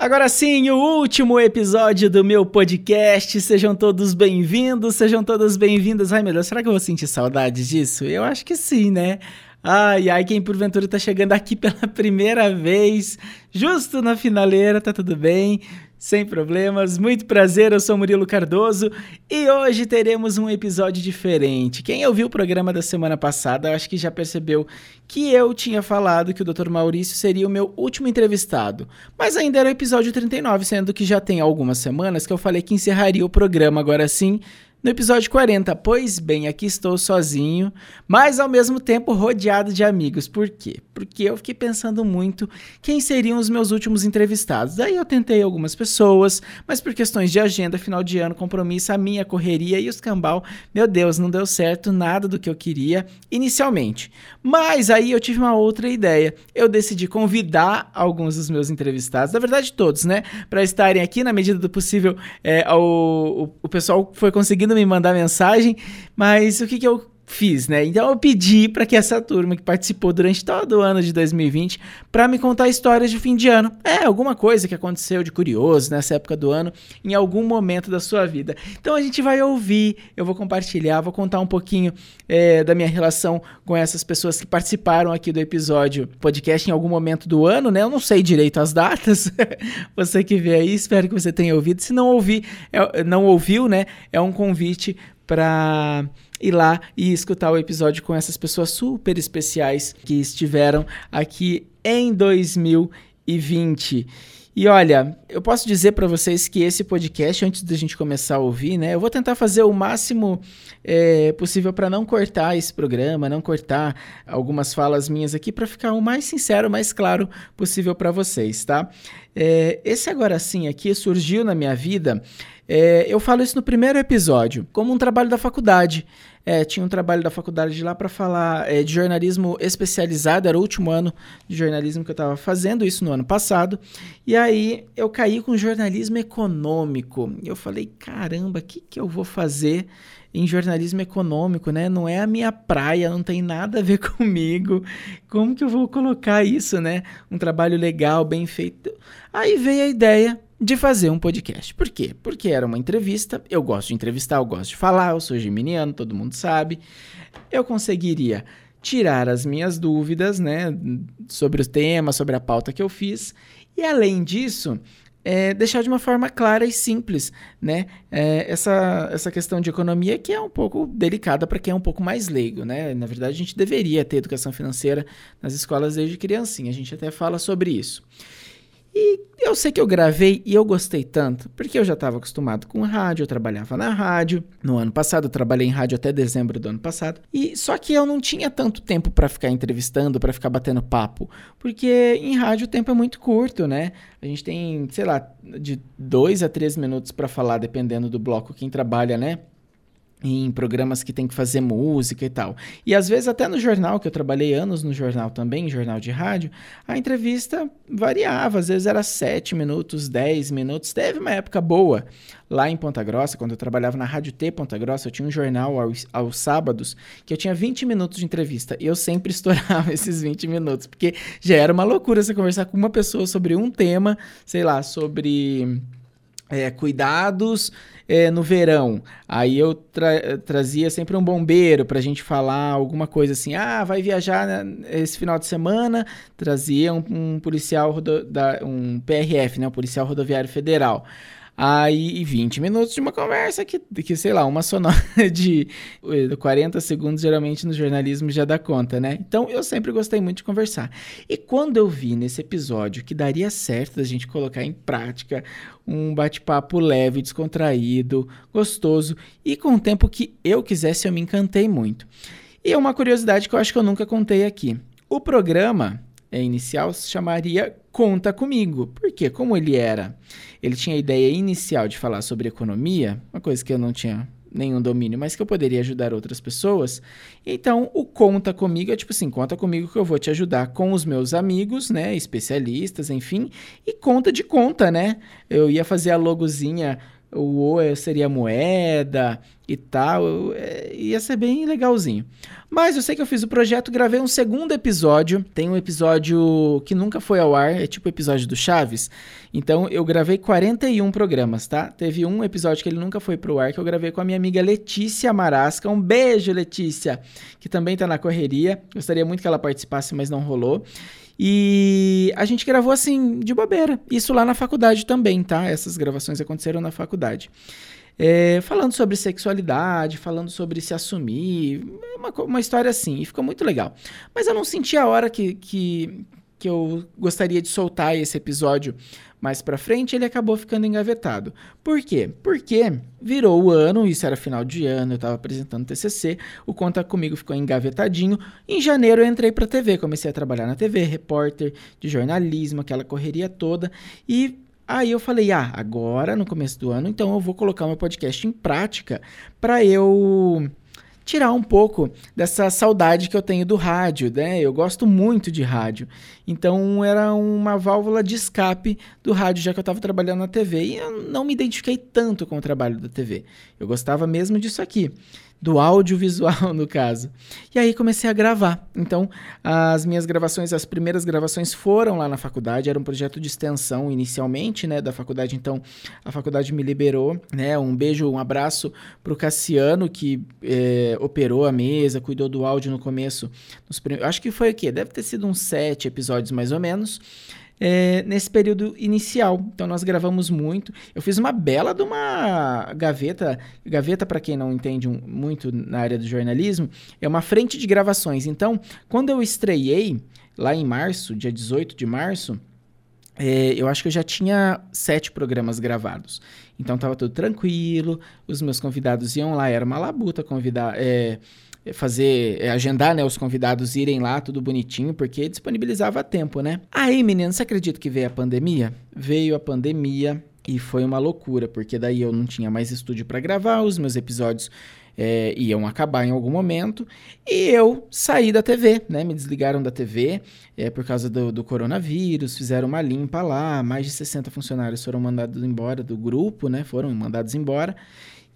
Agora sim, o último episódio do meu podcast. Sejam todos bem-vindos, sejam todas bem-vindas. Ai, Deus, será que eu vou sentir saudades disso? Eu acho que sim, né? Ai, ai, quem porventura tá chegando aqui pela primeira vez, justo na finaleira, tá tudo bem? Sem problemas, muito prazer, eu sou Murilo Cardoso e hoje teremos um episódio diferente. Quem ouviu o programa da semana passada, acho que já percebeu que eu tinha falado que o Dr. Maurício seria o meu último entrevistado, mas ainda era o episódio 39, sendo que já tem algumas semanas que eu falei que encerraria o programa agora sim no episódio 40, pois bem, aqui estou sozinho, mas ao mesmo tempo rodeado de amigos. Por quê? Porque eu fiquei pensando muito quem seriam os meus últimos entrevistados. Daí eu tentei algumas pessoas, mas por questões de agenda, final de ano, compromisso, a minha correria e os cambal, meu Deus, não deu certo nada do que eu queria inicialmente. Mas aí eu tive uma outra ideia. Eu decidi convidar alguns dos meus entrevistados, na verdade todos, né, para estarem aqui na medida do possível. É, o, o, o pessoal foi conseguindo me mandar mensagem, mas o que, que eu fiz, né? Então eu pedi para que essa turma que participou durante todo o ano de 2020 para me contar histórias de fim de ano. É, alguma coisa que aconteceu de curioso nessa época do ano, em algum momento da sua vida. Então a gente vai ouvir, eu vou compartilhar, vou contar um pouquinho é, da minha relação com essas pessoas que participaram aqui do episódio podcast em algum momento do ano, né? Eu não sei direito as datas. você que vê aí, espero que você tenha ouvido. Se não ouvir, é, não ouviu, né? É um convite para ir lá e escutar o episódio com essas pessoas super especiais que estiveram aqui em 2020. E olha, eu posso dizer para vocês que esse podcast, antes da gente começar a ouvir, né, eu vou tentar fazer o máximo é, possível para não cortar esse programa, não cortar algumas falas minhas aqui, para ficar o mais sincero, o mais claro possível para vocês, tá? É, esse agora sim aqui surgiu na minha vida é, eu falo isso no primeiro episódio, como um trabalho da faculdade. É, tinha um trabalho da faculdade de lá para falar é, de jornalismo especializado, era o último ano de jornalismo que eu estava fazendo, isso no ano passado. E aí eu caí com jornalismo econômico. E eu falei, caramba, o que, que eu vou fazer? em jornalismo econômico, né? Não é a minha praia, não tem nada a ver comigo. Como que eu vou colocar isso, né? Um trabalho legal, bem feito. Aí veio a ideia de fazer um podcast. Por quê? Porque era uma entrevista, eu gosto de entrevistar, eu gosto de falar, eu sou geminiano, todo mundo sabe. Eu conseguiria tirar as minhas dúvidas, né, sobre os temas, sobre a pauta que eu fiz, e além disso, é, deixar de uma forma clara e simples, né? É, essa, essa questão de economia que é um pouco delicada para quem é um pouco mais leigo, né? Na verdade, a gente deveria ter educação financeira nas escolas desde criancinha, a gente até fala sobre isso. E eu sei que eu gravei e eu gostei tanto, porque eu já estava acostumado com rádio, eu trabalhava na rádio. No ano passado, eu trabalhei em rádio até dezembro do ano passado. E só que eu não tinha tanto tempo para ficar entrevistando, para ficar batendo papo, porque em rádio o tempo é muito curto, né? A gente tem, sei lá, de dois a três minutos para falar, dependendo do bloco quem trabalha, né? Em programas que tem que fazer música e tal. E às vezes até no jornal, que eu trabalhei anos no jornal também, jornal de rádio, a entrevista variava, às vezes era 7 minutos, 10 minutos. Teve uma época boa lá em Ponta Grossa, quando eu trabalhava na Rádio T Ponta Grossa, eu tinha um jornal aos, aos sábados que eu tinha 20 minutos de entrevista e eu sempre estourava esses 20 minutos, porque já era uma loucura você conversar com uma pessoa sobre um tema, sei lá, sobre é, cuidados é, no verão. Aí eu tra trazia sempre um bombeiro para a gente falar alguma coisa assim. Ah, vai viajar esse final de semana. Trazia um, um policial, da, um PRF, né, um policial rodoviário federal. Aí, 20 minutos de uma conversa que, que sei lá, uma sonora de 40 segundos, geralmente no jornalismo já dá conta, né? Então, eu sempre gostei muito de conversar. E quando eu vi nesse episódio que daria certo da gente colocar em prática um bate-papo leve, descontraído, gostoso e com o tempo que eu quisesse, eu me encantei muito. E uma curiosidade que eu acho que eu nunca contei aqui. O programa é, inicial se chamaria Conta Comigo. Porque, como ele era, ele tinha a ideia inicial de falar sobre economia, uma coisa que eu não tinha nenhum domínio, mas que eu poderia ajudar outras pessoas. Então, o conta comigo é tipo assim, conta comigo que eu vou te ajudar com os meus amigos, né, especialistas, enfim, e conta de conta, né? Eu ia fazer a logozinha o O seria moeda e tal. É, ia ser bem legalzinho. Mas eu sei que eu fiz o projeto, gravei um segundo episódio. Tem um episódio que nunca foi ao ar, é tipo o episódio do Chaves. Então eu gravei 41 programas, tá? Teve um episódio que ele nunca foi pro ar, que eu gravei com a minha amiga Letícia Marasca. Um beijo, Letícia, que também tá na correria. Gostaria muito que ela participasse, mas não rolou. E a gente gravou assim, de bobeira. Isso lá na faculdade também, tá? Essas gravações aconteceram na faculdade. É, falando sobre sexualidade, falando sobre se assumir, uma, uma história assim, e ficou muito legal. Mas eu não senti a hora que, que, que eu gostaria de soltar esse episódio mais para frente, ele acabou ficando engavetado. Por quê? Porque virou o ano, isso era final de ano, eu estava apresentando TCC, o Conta Comigo ficou engavetadinho. Em janeiro eu entrei para TV, comecei a trabalhar na TV, repórter de jornalismo, aquela correria toda, e Aí eu falei, ah, agora no começo do ano, então eu vou colocar meu podcast em prática para eu tirar um pouco dessa saudade que eu tenho do rádio, né? Eu gosto muito de rádio. Então era uma válvula de escape do rádio, já que eu estava trabalhando na TV. E eu não me identifiquei tanto com o trabalho da TV. Eu gostava mesmo disso aqui do audiovisual, no caso. E aí comecei a gravar. Então, as minhas gravações, as primeiras gravações foram lá na faculdade, era um projeto de extensão inicialmente, né, da faculdade. Então, a faculdade me liberou, né, um beijo, um abraço pro Cassiano, que é, operou a mesa, cuidou do áudio no começo. Nos Acho que foi o quê? Deve ter sido uns sete episódios, mais ou menos é, nesse período inicial. Então nós gravamos muito. Eu fiz uma bela de uma gaveta. Gaveta, para quem não entende um, muito na área do jornalismo, é uma frente de gravações. Então, quando eu estreiei, lá em março, dia 18 de março, é, eu acho que eu já tinha sete programas gravados. Então estava tudo tranquilo, os meus convidados iam lá, era uma labuta convidar. É, fazer, é, agendar, né, os convidados irem lá, tudo bonitinho, porque disponibilizava tempo, né? Aí, menino, você acredita que veio a pandemia? Veio a pandemia e foi uma loucura, porque daí eu não tinha mais estúdio para gravar, os meus episódios é, iam acabar em algum momento, e eu saí da TV, né? Me desligaram da TV é, por causa do, do, coronavírus, fizeram uma limpa lá, mais de 60 funcionários foram mandados embora do grupo, né? Foram mandados embora,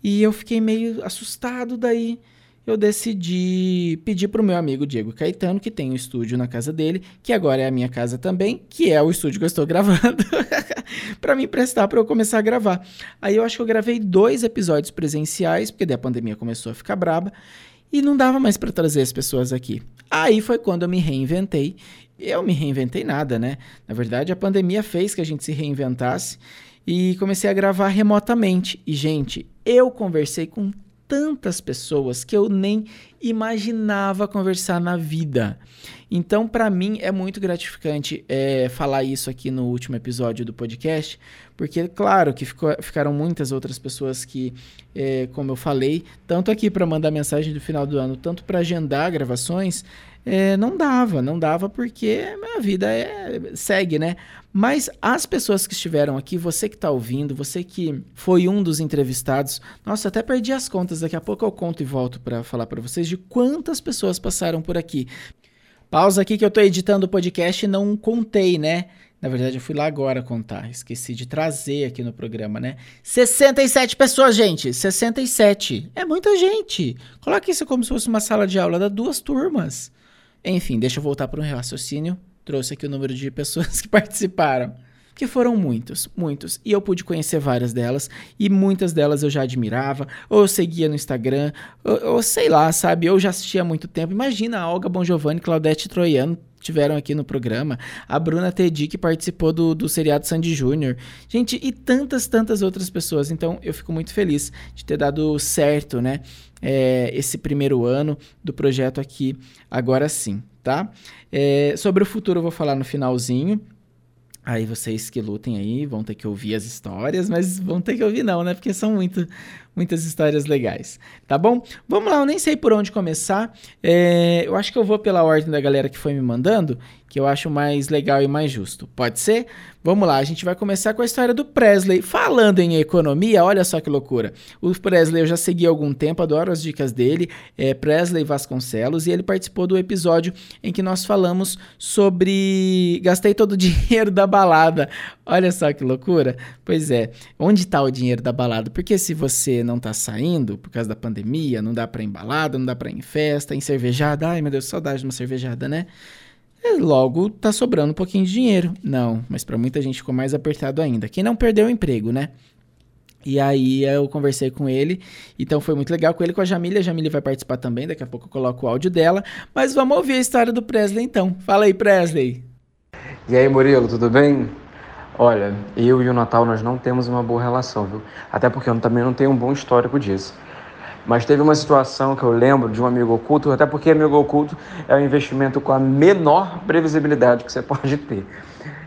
e eu fiquei meio assustado daí eu decidi pedir para o meu amigo Diego Caetano, que tem um estúdio na casa dele, que agora é a minha casa também, que é o estúdio que eu estou gravando, para me emprestar para eu começar a gravar. Aí eu acho que eu gravei dois episódios presenciais, porque daí a pandemia começou a ficar braba, e não dava mais para trazer as pessoas aqui. Aí foi quando eu me reinventei. Eu me reinventei nada, né? Na verdade, a pandemia fez que a gente se reinventasse e comecei a gravar remotamente. E, gente, eu conversei com tantas pessoas que eu nem imaginava conversar na vida. Então, para mim, é muito gratificante é, falar isso aqui no último episódio do podcast, porque, claro, que ficou, ficaram muitas outras pessoas que, é, como eu falei, tanto aqui para mandar mensagem do final do ano, tanto para agendar gravações, é, não dava, não dava porque a vida é, segue, né? Mas as pessoas que estiveram aqui, você que está ouvindo, você que foi um dos entrevistados, nossa, até perdi as contas, daqui a pouco eu conto e volto para falar para vocês de quantas pessoas passaram por aqui. Pausa aqui que eu estou editando o podcast e não contei, né? Na verdade, eu fui lá agora contar. Esqueci de trazer aqui no programa, né? 67 pessoas, gente. 67. É muita gente. Coloque isso como se fosse uma sala de aula, dá duas turmas. Enfim, deixa eu voltar para um raciocínio. Trouxe aqui o número de pessoas que participaram. Que foram muitos, muitos. E eu pude conhecer várias delas. E muitas delas eu já admirava. Ou eu seguia no Instagram. Ou, ou sei lá, sabe? Eu já assistia há muito tempo. Imagina a Olga Bon Giovanni, Claudete Troiano tiveram aqui no programa, a Bruna Tedi, que participou do, do seriado Sandy Júnior, gente, e tantas, tantas outras pessoas. Então, eu fico muito feliz de ter dado certo, né? É, esse primeiro ano do projeto aqui, agora sim, tá? É, sobre o futuro eu vou falar no finalzinho, Aí vocês que lutem aí vão ter que ouvir as histórias, mas vão ter que ouvir não, né? Porque são muito, muitas histórias legais, tá bom? Vamos lá, eu nem sei por onde começar. É, eu acho que eu vou pela ordem da galera que foi me mandando, que eu acho mais legal e mais justo. Pode ser? Vamos lá, a gente vai começar com a história do Presley. Falando em economia, olha só que loucura. O Presley eu já segui há algum tempo, adoro as dicas dele, é Presley Vasconcelos, e ele participou do episódio em que nós falamos sobre gastei todo o dinheiro da balada. Olha só que loucura. Pois é, onde está o dinheiro da balada? Porque se você não está saindo por causa da pandemia, não dá para ir em balada, não dá para ir em festa, em cervejada, ai meu Deus, saudade de uma cervejada, né? É, logo tá sobrando um pouquinho de dinheiro. Não, mas para muita gente ficou mais apertado ainda. Quem não perdeu o emprego, né? E aí eu conversei com ele, então foi muito legal com ele com a Jamília. A Jamília vai participar também, daqui a pouco eu coloco o áudio dela. Mas vamos ouvir a história do Presley então. Fala aí, Presley. E aí, Murilo, tudo bem? Olha, eu e o Natal nós não temos uma boa relação, viu? Até porque eu também não tenho um bom histórico disso. Mas teve uma situação que eu lembro de um amigo oculto, até porque amigo oculto é um investimento com a menor previsibilidade que você pode ter.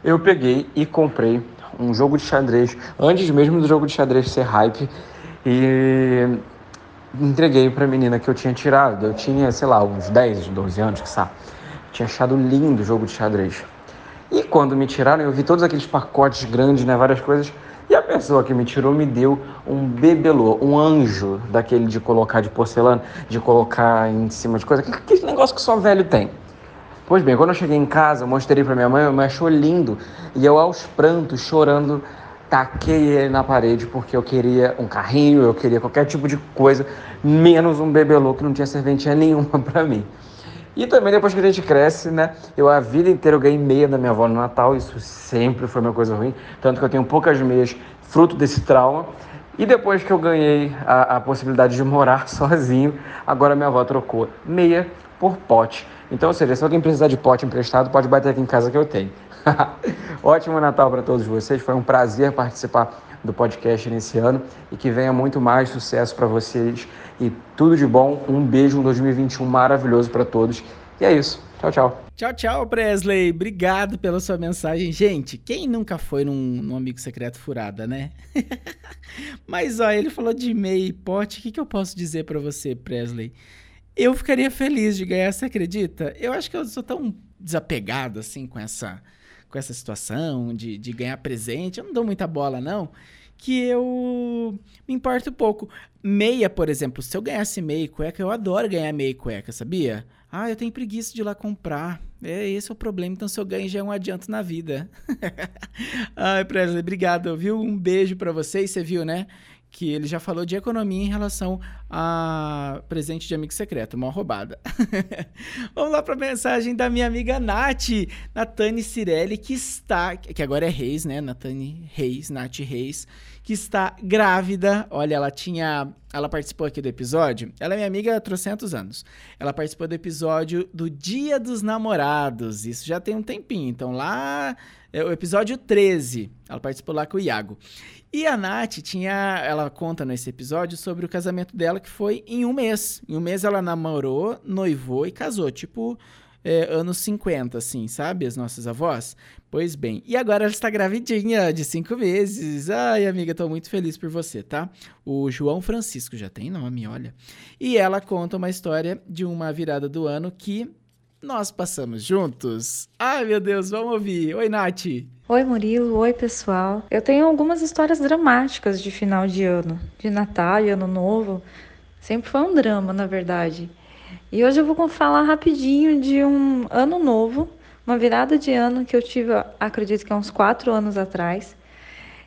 Eu peguei e comprei um jogo de xadrez, antes mesmo do jogo de xadrez ser hype, e entreguei para a menina que eu tinha tirado. Eu tinha, sei lá, uns 10, 12 anos, que sabe. Tinha achado lindo o jogo de xadrez. E quando me tiraram, eu vi todos aqueles pacotes grandes, né, várias coisas. E a pessoa que me tirou me deu um bebelô, um anjo daquele de colocar de porcelana, de colocar em cima de coisa, aquele negócio que só velho tem. Pois bem, quando eu cheguei em casa, mostrei para minha mãe, minha mãe achou lindo. E eu, aos prantos, chorando, taquei ele na parede porque eu queria um carrinho, eu queria qualquer tipo de coisa, menos um bebelô que não tinha serventia nenhuma para mim. E também depois que a gente cresce, né? Eu a vida inteira eu ganhei meia da minha avó no Natal, isso sempre foi uma coisa ruim. Tanto que eu tenho poucas meias, fruto desse trauma. E depois que eu ganhei a, a possibilidade de morar sozinho, agora minha avó trocou meia por pote. Então, ou seja, se alguém precisar de pote emprestado, pode bater aqui em casa que eu tenho. Ótimo Natal para todos vocês. Foi um prazer participar do podcast nesse ano e que venha muito mais sucesso para vocês e tudo de bom. Um beijo, um 2021 maravilhoso para todos. E é isso. Tchau, tchau. Tchau, tchau, Presley. Obrigado pela sua mensagem. Gente, quem nunca foi num, num amigo secreto furada, né? Mas, ó, ele falou de e-mail e pote. O que, que eu posso dizer para você, Presley? Eu ficaria feliz de ganhar, você acredita? Eu acho que eu sou tão desapegado, assim, com essa, com essa situação de, de ganhar presente. Eu não dou muita bola, não que eu me importo pouco. Meia, por exemplo, se eu ganhasse meia e cueca, eu adoro ganhar meia e cueca, sabia? Ah, eu tenho preguiça de ir lá comprar. É, esse é o problema. Então, se eu ganho, já é um adianto na vida. Ai, Presley, obrigado, viu? Um beijo para vocês. Você viu, né? Que ele já falou de economia em relação a presente de amigo secreto, uma roubada. Vamos lá para a mensagem da minha amiga Nath, Natane Cirelli, que está, que agora é Reis, né? Natane Reis, Nath Reis, que está grávida. Olha, ela tinha, ela participou aqui do episódio. Ela é minha amiga há trocentos anos. Ela participou do episódio do Dia dos Namorados. Isso já tem um tempinho. Então lá é o episódio 13. Ela participou lá com o Iago. E a Nath tinha. Ela conta nesse episódio sobre o casamento dela, que foi em um mês. Em um mês ela namorou, noivou e casou. Tipo, é, anos 50, assim, sabe? As nossas avós. Pois bem. E agora ela está gravidinha de cinco meses. Ai, amiga, tô muito feliz por você, tá? O João Francisco já tem nome, olha. E ela conta uma história de uma virada do ano que nós passamos juntos. Ai, meu Deus, vamos ouvir. Oi, Nath. Oi, Murilo. Oi, pessoal. Eu tenho algumas histórias dramáticas de final de ano, de Natal e Ano Novo. Sempre foi um drama, na verdade. E hoje eu vou falar rapidinho de um ano novo, uma virada de ano que eu tive, acredito que há uns quatro anos atrás.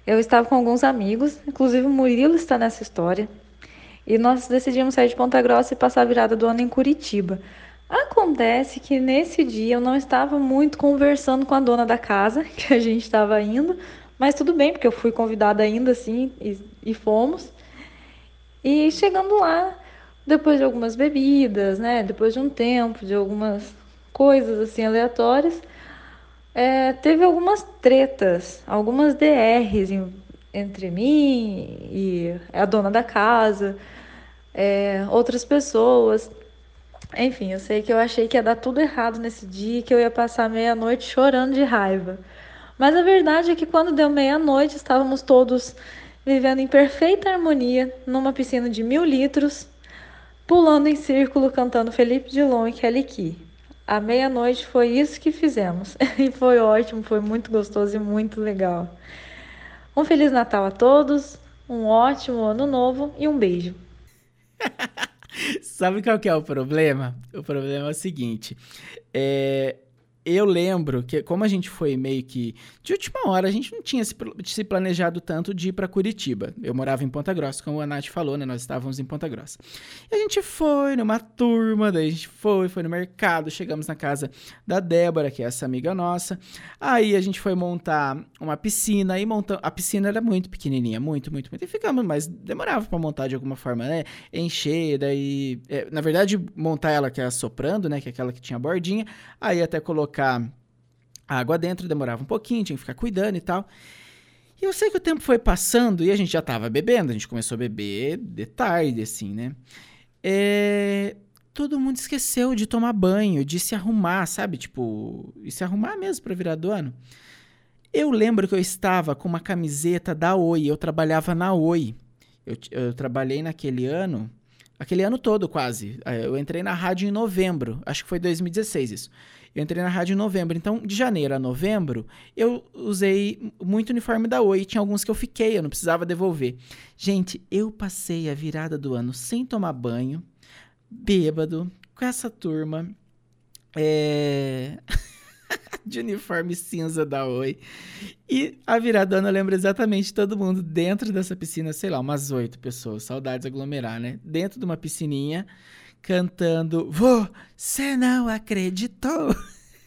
Eu estava com alguns amigos, inclusive o Murilo está nessa história, e nós decidimos sair de Ponta Grossa e passar a virada do ano em Curitiba. Acontece que nesse dia eu não estava muito conversando com a dona da casa, que a gente estava indo, mas tudo bem, porque eu fui convidada ainda assim e, e fomos. E chegando lá, depois de algumas bebidas, né, depois de um tempo, de algumas coisas assim aleatórias, é, teve algumas tretas, algumas DRs em, entre mim e a dona da casa, é, outras pessoas. Enfim, eu sei que eu achei que ia dar tudo errado nesse dia, que eu ia passar meia-noite chorando de raiva. Mas a verdade é que quando deu meia-noite, estávamos todos vivendo em perfeita harmonia numa piscina de mil litros, pulando em círculo, cantando Felipe Dilon e Kelly Key. À meia-noite foi isso que fizemos. E foi ótimo, foi muito gostoso e muito legal. Um Feliz Natal a todos, um ótimo ano novo e um beijo. Sabe qual que é o problema? O problema é o seguinte: é, eu lembro que, como a gente foi meio que de última hora, a gente não tinha se, se planejado tanto de ir para Curitiba. Eu morava em Ponta Grossa, como a Nath falou, né? Nós estávamos em Ponta Grossa. E a gente foi numa turma, daí a gente foi, foi no mercado, chegamos na casa da Débora, que é essa amiga nossa. Aí a gente foi montar uma piscina, e montamos. A piscina era muito pequenininha, muito, muito, muito. E ficamos, mas demorava para montar de alguma forma, né? Encher, daí. É, na verdade, montar ela que é soprando, né? Que é aquela que tinha bordinha. Aí até colocar colocar água dentro, demorava um pouquinho, tinha que ficar cuidando e tal. E eu sei que o tempo foi passando e a gente já tava bebendo, a gente começou a beber de tarde, assim, né? É... Todo mundo esqueceu de tomar banho, de se arrumar, sabe? Tipo, e se arrumar mesmo pra virar do ano. Eu lembro que eu estava com uma camiseta da Oi, eu trabalhava na Oi. Eu, eu trabalhei naquele ano, aquele ano todo quase. É, eu entrei na rádio em novembro, acho que foi 2016 isso. Eu entrei na rádio em novembro, então de janeiro a novembro eu usei muito uniforme da Oi. Tinha alguns que eu fiquei, eu não precisava devolver. Gente, eu passei a virada do ano sem tomar banho, bêbado, com essa turma. É. de uniforme cinza da Oi. E a virada do ano eu lembro exatamente todo mundo dentro dessa piscina, sei lá, umas oito pessoas, saudades aglomerar, né? Dentro de uma piscininha, cantando Você não acreditou?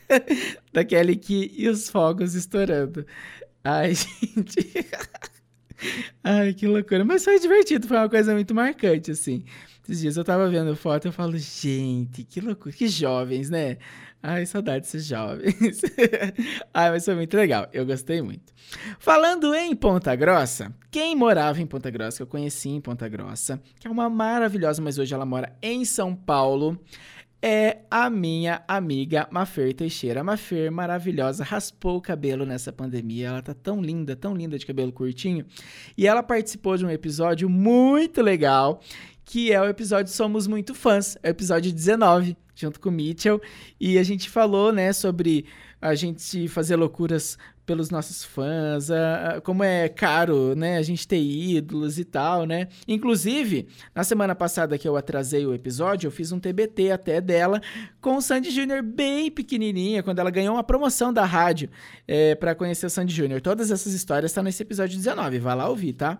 Daquele que e os fogos estourando. Ai, gente. Ai, que loucura. Mas foi divertido, foi uma coisa muito marcante, assim. Esses dias eu tava vendo foto e eu falo, gente, que loucura, que jovens, né? Ai, saudade desses jovens. Ai, mas foi muito legal, eu gostei muito. Falando em Ponta Grossa, quem morava em Ponta Grossa, que eu conheci em Ponta Grossa, que é uma maravilhosa, mas hoje ela mora em São Paulo, é a minha amiga Mafer Teixeira. Mafer, maravilhosa, raspou o cabelo nessa pandemia. Ela tá tão linda, tão linda de cabelo curtinho. E ela participou de um episódio muito legal que é o episódio Somos Muito Fãs, é episódio 19, junto com o Mitchell, e a gente falou, né, sobre a gente fazer loucuras pelos nossos fãs, a, a, como é caro, né, a gente ter ídolos e tal, né? Inclusive, na semana passada que eu atrasei o episódio, eu fiz um TBT até dela com o Sandy Júnior bem pequenininha, quando ela ganhou uma promoção da rádio é, para conhecer o Sandy Júnior. Todas essas histórias estão nesse episódio 19, vai lá ouvir, tá?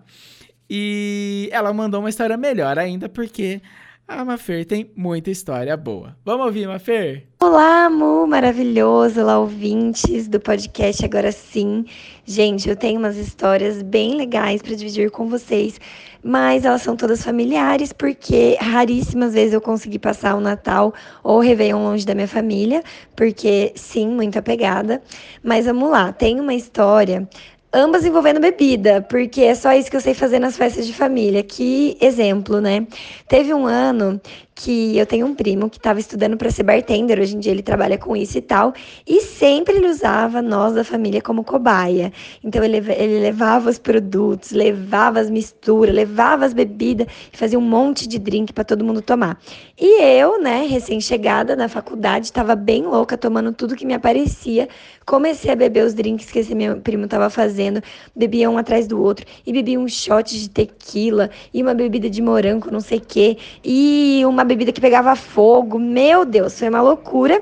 E ela mandou uma história melhor ainda, porque a Mafer tem muita história boa. Vamos ouvir, Mafer? Olá, Mu, maravilhoso, olá, ouvintes do podcast Agora Sim. Gente, eu tenho umas histórias bem legais para dividir com vocês, mas elas são todas familiares, porque raríssimas vezes eu consegui passar o Natal ou o Réveillon longe da minha família, porque sim, muito apegada. Mas vamos lá, tem uma história ambas envolvendo bebida, porque é só isso que eu sei fazer nas festas de família. Que exemplo, né? Teve um ano que eu tenho um primo que estava estudando para ser bartender, hoje em dia ele trabalha com isso e tal, e sempre ele usava nós da família como cobaia. Então ele, ele levava os produtos, levava as misturas, levava as bebidas fazia um monte de drink para todo mundo tomar. E eu, né, recém-chegada na faculdade, estava bem louca, tomando tudo que me aparecia, comecei a beber os drinks que esse meu primo estava fazendo, bebia um atrás do outro, e bebia um shot de tequila, e uma bebida de morango, não sei o quê, e uma uma bebida que pegava fogo. Meu Deus, foi uma loucura.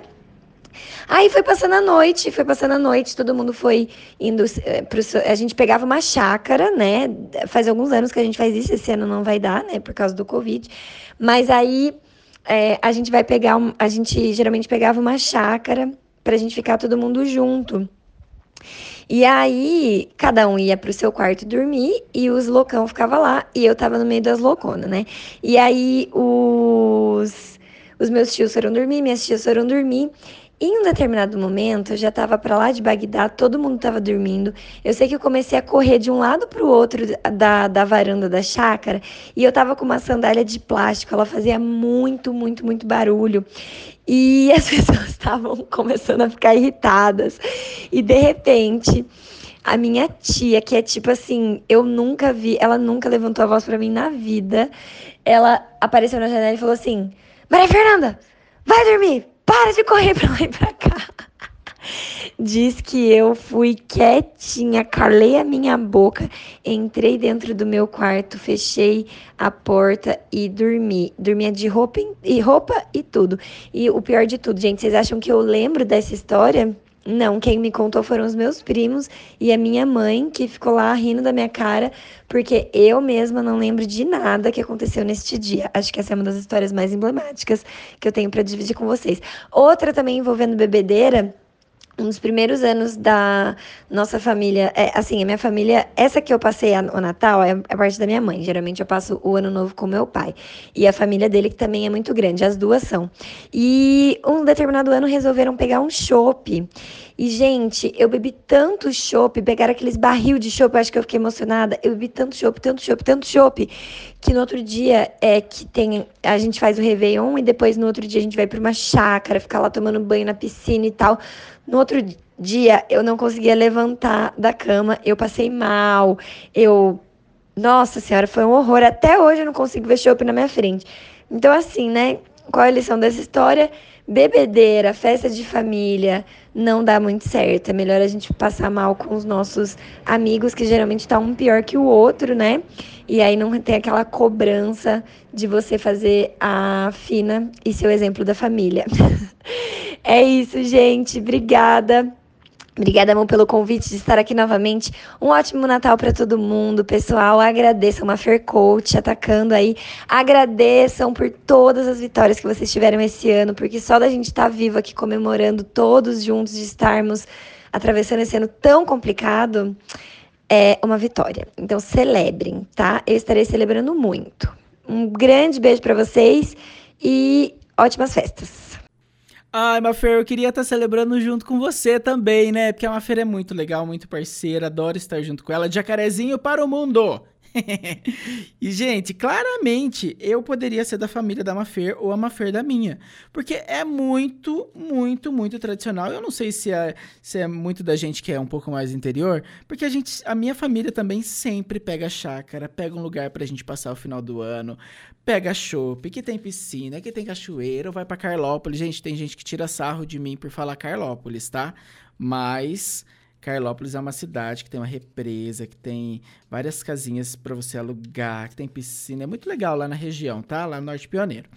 Aí foi passando a noite, foi passando a noite, todo mundo foi indo eh, pro, a gente pegava uma chácara, né? Faz alguns anos que a gente faz isso, esse ano não vai dar, né, por causa do Covid. Mas aí é, a gente vai pegar, a gente geralmente pegava uma chácara pra gente ficar todo mundo junto. E aí, cada um ia pro seu quarto dormir e os loucão ficava lá e eu tava no meio das louconas, né? E aí, os, os meus tios foram dormir, minhas tias foram dormir. Em um determinado momento, eu já estava para lá de Bagdá, todo mundo estava dormindo. Eu sei que eu comecei a correr de um lado para o outro da, da varanda da chácara e eu estava com uma sandália de plástico, ela fazia muito, muito, muito barulho. E as pessoas estavam começando a ficar irritadas. E de repente, a minha tia, que é tipo assim, eu nunca vi, ela nunca levantou a voz para mim na vida. Ela apareceu na janela e falou assim: Maria Fernanda, vai dormir! para de correr pra lá e pra cá. Diz que eu fui quietinha, calei a minha boca, entrei dentro do meu quarto, fechei a porta e dormi. Dormia de roupa e roupa e tudo. E o pior de tudo, gente, vocês acham que eu lembro dessa história? Não, quem me contou foram os meus primos e a minha mãe, que ficou lá rindo da minha cara, porque eu mesma não lembro de nada que aconteceu neste dia. Acho que essa é uma das histórias mais emblemáticas que eu tenho para dividir com vocês. Outra também envolvendo bebedeira um dos primeiros anos da nossa família, é, assim, a minha família, essa que eu passei o Natal é a parte da minha mãe. Geralmente eu passo o ano novo com meu pai. E a família dele, que também é muito grande, as duas são. E um determinado ano resolveram pegar um chopp. E, gente, eu bebi tanto chopp, pegaram aqueles barril de chopp, acho que eu fiquei emocionada. Eu bebi tanto chopp, tanto chopp, tanto chopp, que no outro dia é que tem. A gente faz o Réveillon e depois no outro dia a gente vai para uma chácara, ficar lá tomando banho na piscina e tal. No outro dia, eu não conseguia levantar da cama, eu passei mal, eu. Nossa senhora, foi um horror. Até hoje eu não consigo ver chopp na minha frente. Então, assim, né? Qual é a lição dessa história? Bebedeira, festa de família, não dá muito certo. É melhor a gente passar mal com os nossos amigos, que geralmente tá um pior que o outro, né? E aí não tem aquela cobrança de você fazer a fina e ser o exemplo da família. é isso, gente. Obrigada. Obrigada, amor, pelo convite de estar aqui novamente. Um ótimo Natal para todo mundo, pessoal. Agradeçam a Fer Coach atacando aí. Agradeçam por todas as vitórias que vocês tiveram esse ano, porque só da gente estar tá vivo aqui comemorando todos juntos de estarmos atravessando esse ano tão complicado é uma vitória. Então celebrem, tá? Eu estarei celebrando muito. Um grande beijo para vocês e ótimas festas. Ai, Mafer, eu queria estar tá celebrando junto com você também, né? Porque a Mafer é muito legal, muito parceira, adoro estar junto com ela. Jacarezinho para o mundo! e, gente, claramente eu poderia ser da família da Mafer ou a Mafer da minha. Porque é muito, muito, muito tradicional. Eu não sei se é, se é muito da gente que é um pouco mais interior, porque a gente, a minha família também sempre pega chácara, pega um lugar pra gente passar o final do ano, pega chopp, que tem piscina, que tem cachoeira, ou vai pra Carlópolis. Gente, tem gente que tira sarro de mim por falar Carlópolis, tá? Mas Carlópolis é uma cidade que tem uma represa, que tem várias casinhas para você alugar, que tem piscina. É muito legal lá na região, tá? Lá no Norte Pioneiro.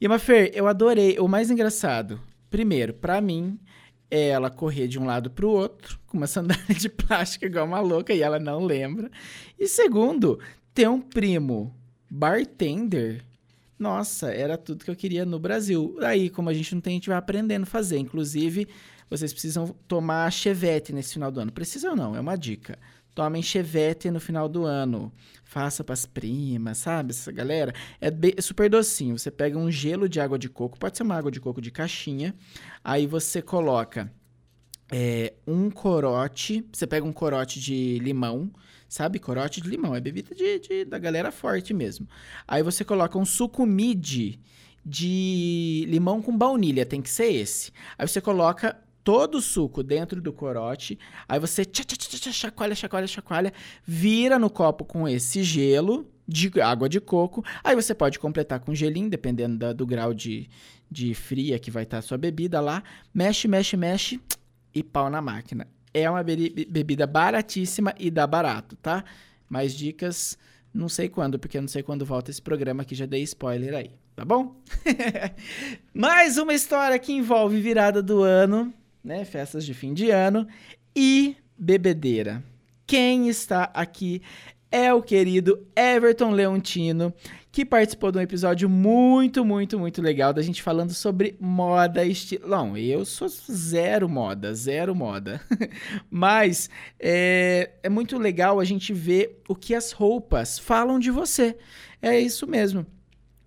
E uma Fer, eu adorei. O mais engraçado, primeiro, para mim, é ela correr de um lado pro outro com uma sandália de plástico igual uma louca e ela não lembra. E segundo, ter um primo bartender nossa, era tudo que eu queria no Brasil. Aí, como a gente não tem, a gente vai aprendendo a fazer. Inclusive, vocês precisam tomar chevette nesse final do ano. Precisam não, é uma dica. Tomem chevette no final do ano. Faça para as primas, sabe? Essa galera. É, é super docinho. Você pega um gelo de água de coco, pode ser uma água de coco de caixinha. Aí você coloca é, um corote. Você pega um corote de limão, sabe? Corote de limão. É bebida de, de da galera forte mesmo. Aí você coloca um suco midi de limão com baunilha, tem que ser esse. Aí você coloca todo o suco dentro do corote, aí você tcha, tcha, tcha, chacoalha, chacoalha, chacoalha, vira no copo com esse gelo de água de coco, aí você pode completar com gelinho, dependendo da, do grau de, de fria que vai estar tá a sua bebida lá, mexe, mexe, mexe e pau na máquina. É uma be bebida baratíssima e dá barato, tá? Mais dicas, não sei quando, porque eu não sei quando volta esse programa que já dei spoiler aí, tá bom? Mais uma história que envolve virada do ano, né? Festas de fim de ano e bebedeira. Quem está aqui é o querido Everton Leontino, que participou de um episódio muito, muito, muito legal da gente falando sobre moda estilo. Não, eu sou zero moda, zero moda. Mas é, é muito legal a gente ver o que as roupas falam de você. É isso mesmo.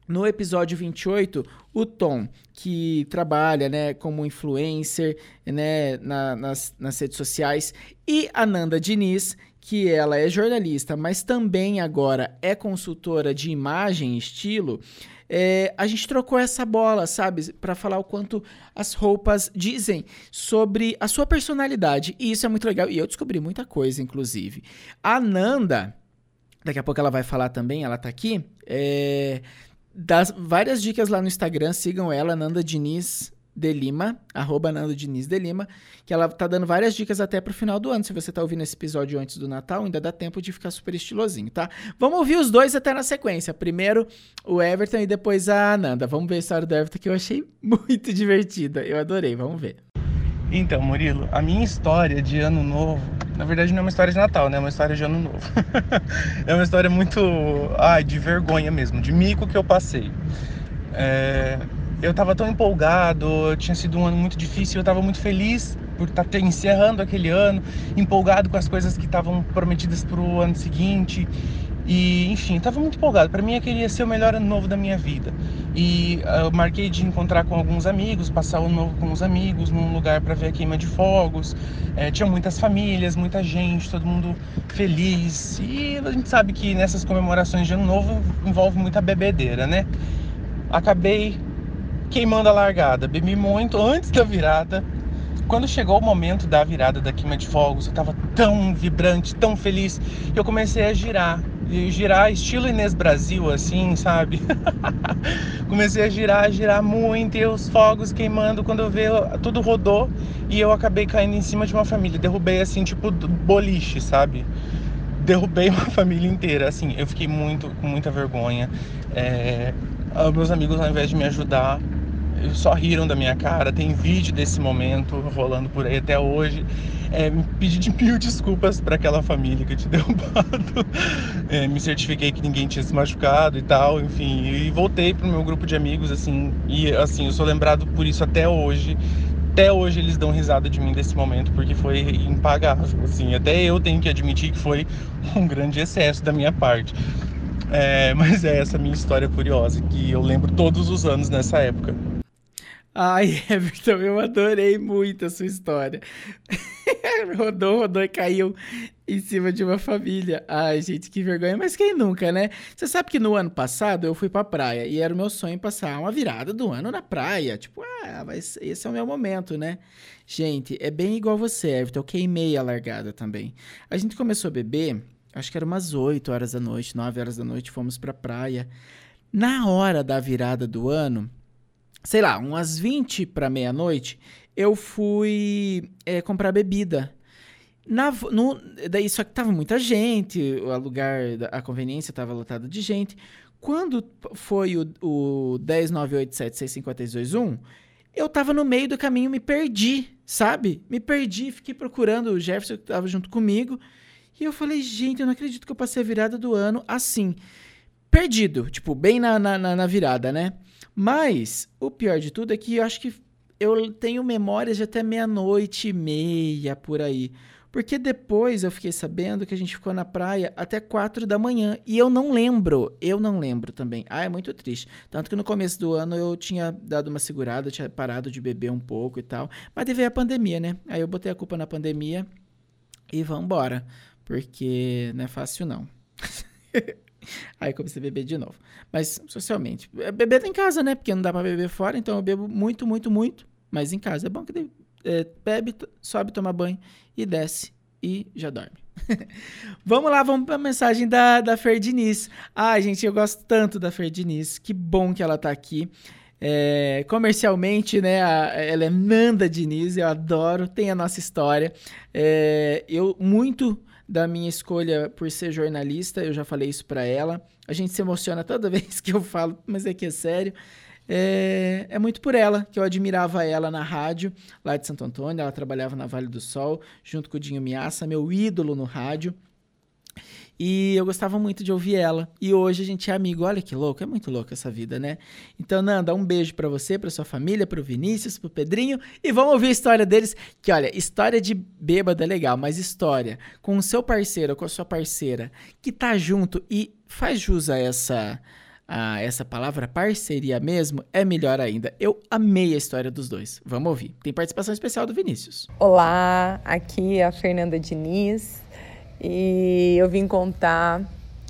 No episódio 28, o Tom, que trabalha né, como influencer né, na, nas, nas redes sociais, e a Nanda Diniz, que ela é jornalista, mas também agora é consultora de imagem e estilo, é, a gente trocou essa bola, sabe? Para falar o quanto as roupas dizem sobre a sua personalidade. E isso é muito legal. E eu descobri muita coisa, inclusive. A Nanda, daqui a pouco ela vai falar também, ela tá aqui. É, várias dicas lá no Instagram, sigam ela, Nanda Diniz de Lima, arroba Nando Diniz de Lima, que ela tá dando várias dicas até pro final do ano. Se você tá ouvindo esse episódio antes do Natal, ainda dá tempo de ficar super estilosinho, tá? Vamos ouvir os dois até na sequência. Primeiro o Everton e depois a Nanda. Vamos ver a história do Everton que eu achei muito divertida. Eu adorei, vamos ver. Então, Murilo, a minha história de ano novo, na verdade não é uma história de Natal, né? É uma história de ano novo. é uma história muito, ai, de vergonha mesmo, de mico que eu passei. É, eu tava tão empolgado, tinha sido um ano muito difícil, eu tava muito feliz por estar tá encerrando aquele ano, empolgado com as coisas que estavam prometidas para o ano seguinte. E, enfim, estava muito empolgado. Para mim, eu queria ser o melhor ano novo da minha vida. E uh, eu marquei de encontrar com alguns amigos, passar o ano novo com os amigos, num lugar para ver a queima de fogos. É, tinha muitas famílias, muita gente, todo mundo feliz. E a gente sabe que nessas comemorações de ano novo envolve muita bebedeira, né? Acabei queimando a largada. Bebi muito antes da virada. Quando chegou o momento da virada da queima de fogos, eu estava tão vibrante, tão feliz, que eu comecei a girar e girar estilo Inês Brasil, assim, sabe? Comecei a girar, girar muito, e os fogos queimando, quando eu vejo, tudo rodou e eu acabei caindo em cima de uma família. Derrubei, assim, tipo boliche, sabe? Derrubei uma família inteira, assim, eu fiquei muito, com muita vergonha. É, meus amigos, ao invés de me ajudar, só riram da minha cara. Tem vídeo desse momento rolando por aí até hoje. É, pedi de mil desculpas para aquela família que eu tinha derrubado. É, me certifiquei que ninguém tinha se machucado e tal, enfim. E voltei pro meu grupo de amigos, assim. E assim, eu sou lembrado por isso até hoje. Até hoje eles dão risada de mim desse momento porque foi impagável, assim. Até eu tenho que admitir que foi um grande excesso da minha parte. É, mas é essa minha história curiosa que eu lembro todos os anos nessa época. Ai, Everton, eu adorei muito a sua história. rodou, rodou e caiu em cima de uma família. Ai, gente, que vergonha. Mas quem nunca, né? Você sabe que no ano passado eu fui pra praia e era o meu sonho passar uma virada do ano na praia. Tipo, ah, mas esse é o meu momento, né? Gente, é bem igual você, Everton. Eu queimei a largada também. A gente começou a beber, acho que era umas 8 horas da noite, 9 horas da noite, fomos pra praia. Na hora da virada do ano sei lá, umas 20 para meia-noite, eu fui é, comprar bebida. Na, no, daí só que tava muita gente, o lugar, a conveniência tava lotado de gente. Quando foi o, o 109876521, eu tava no meio do caminho, me perdi, sabe? Me perdi, fiquei procurando o Jefferson que tava junto comigo. E eu falei, gente, eu não acredito que eu passei a virada do ano assim. Perdido, tipo, bem na, na, na virada, né? Mas o pior de tudo é que eu acho que eu tenho memórias de até meia-noite e meia por aí. Porque depois eu fiquei sabendo que a gente ficou na praia até quatro da manhã. E eu não lembro. Eu não lembro também. Ah, é muito triste. Tanto que no começo do ano eu tinha dado uma segurada, tinha parado de beber um pouco e tal. Mas teve a pandemia, né? Aí eu botei a culpa na pandemia e vambora. Porque não é fácil, não. Aí comecei a beber de novo. Mas socialmente. É, beber em casa, né? Porque não dá pra beber fora, então eu bebo muito, muito, muito. Mas em casa é bom que é, bebe, sobe, toma banho e desce e já dorme. vamos lá, vamos pra mensagem da, da Fer. Ai, gente, eu gosto tanto da Fer. Que bom que ela tá aqui. É, comercialmente, né? A, ela é Nanda Diniz, eu adoro, tem a nossa história. É, eu muito da minha escolha por ser jornalista, eu já falei isso para ela. A gente se emociona toda vez que eu falo, mas é que é sério. É, é, muito por ela, que eu admirava ela na rádio, lá de Santo Antônio. Ela trabalhava na Vale do Sol, junto com o Dinho Miassa, meu ídolo no rádio. E eu gostava muito de ouvir ela. E hoje a gente é amigo. Olha que louco, é muito louco essa vida, né? Então, Nanda, um beijo para você, para sua família, para o Vinícius, para o Pedrinho. E vamos ouvir a história deles. Que olha, história de bêbado é legal, mas história com o seu parceiro com a sua parceira que tá junto e faz jus a essa. A essa palavra parceria mesmo é melhor ainda. Eu amei a história dos dois. Vamos ouvir. Tem participação especial do Vinícius. Olá, aqui é a Fernanda Diniz e eu vim contar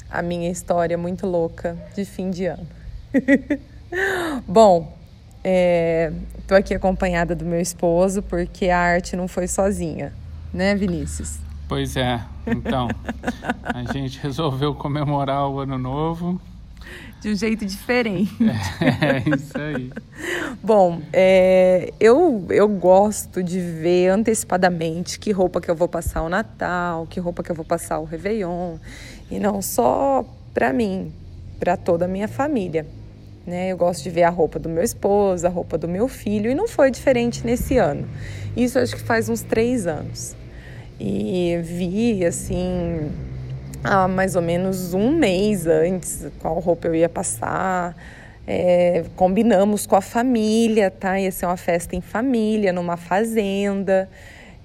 a minha história muito louca de fim de ano. Bom, estou é, aqui acompanhada do meu esposo porque a arte não foi sozinha, né, Vinícius? Pois é, então, a gente resolveu comemorar o ano novo de um jeito diferente. É, isso aí. Bom, é, eu, eu gosto de ver antecipadamente que roupa que eu vou passar o Natal, que roupa que eu vou passar o Réveillon. E não só para mim, para toda a minha família. Né? Eu gosto de ver a roupa do meu esposo, a roupa do meu filho, e não foi diferente nesse ano. Isso acho que faz uns três anos. E vi, assim, há mais ou menos um mês antes qual roupa eu ia passar. É, combinamos com a família, tá? Ia ser uma festa em família, numa fazenda.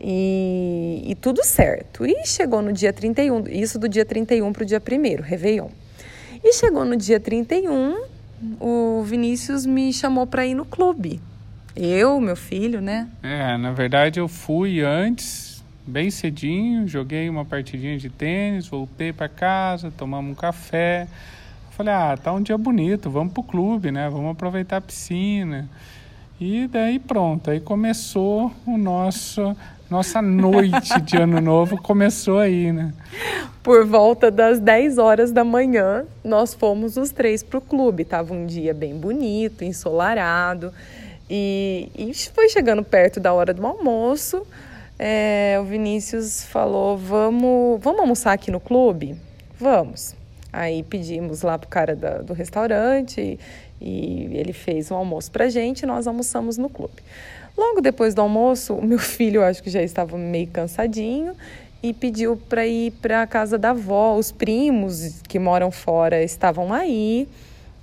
E, e tudo certo. E chegou no dia 31, isso do dia 31 para o dia 1 Réveillon. E chegou no dia 31, o Vinícius me chamou para ir no clube. Eu, meu filho, né? É, na verdade eu fui antes bem cedinho, joguei uma partidinha de tênis, voltei para casa, tomamos um café. Falei, ah, tá um dia bonito, vamos pro clube, né? Vamos aproveitar a piscina. E daí pronto, aí começou o nosso nossa noite de ano novo começou aí, né? Por volta das 10 horas da manhã, nós fomos os três pro clube. Tava um dia bem bonito, ensolarado. E, e foi chegando perto da hora do almoço é, o Vinícius falou: vamos, vamos almoçar aqui no clube? Vamos. Aí pedimos lá pro cara da, do restaurante e, ele fez um almoço pra gente e nós almoçamos no clube. Logo depois do almoço, o meu filho, acho que já estava meio cansadinho e pediu para ir para a casa da avó. Os primos que moram fora estavam aí.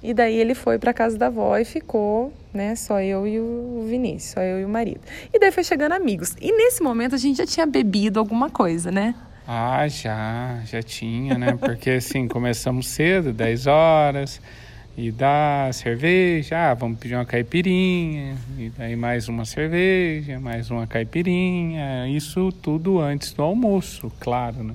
E daí ele foi para casa da avó e ficou, né, só eu e o Vinícius, só eu e o marido. E daí foi chegando amigos. E nesse momento a gente já tinha bebido alguma coisa, né? Ah, já, já tinha, né? Porque assim, começamos cedo, 10 horas, e dá cerveja, ah, vamos pedir uma caipirinha, e daí mais uma cerveja, mais uma caipirinha, isso tudo antes do almoço, claro, né?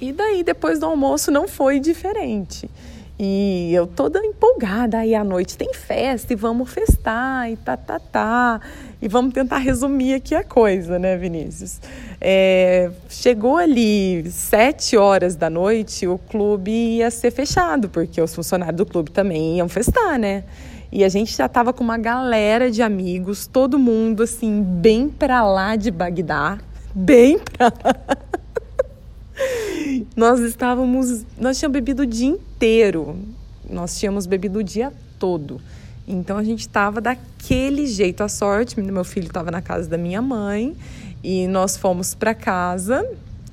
E daí depois do almoço não foi diferente. E eu toda empolgada, aí à noite tem festa e vamos festar e tá, tá, tá. E vamos tentar resumir aqui a coisa, né, Vinícius? É, chegou ali sete horas da noite, o clube ia ser fechado, porque os funcionários do clube também iam festar, né? E a gente já tava com uma galera de amigos, todo mundo assim, bem pra lá de Bagdá, bem pra lá. Nós estávamos, nós tínhamos bebido o dia inteiro. Nós tínhamos bebido o dia todo. Então a gente estava daquele jeito. A sorte, meu filho estava na casa da minha mãe e nós fomos para casa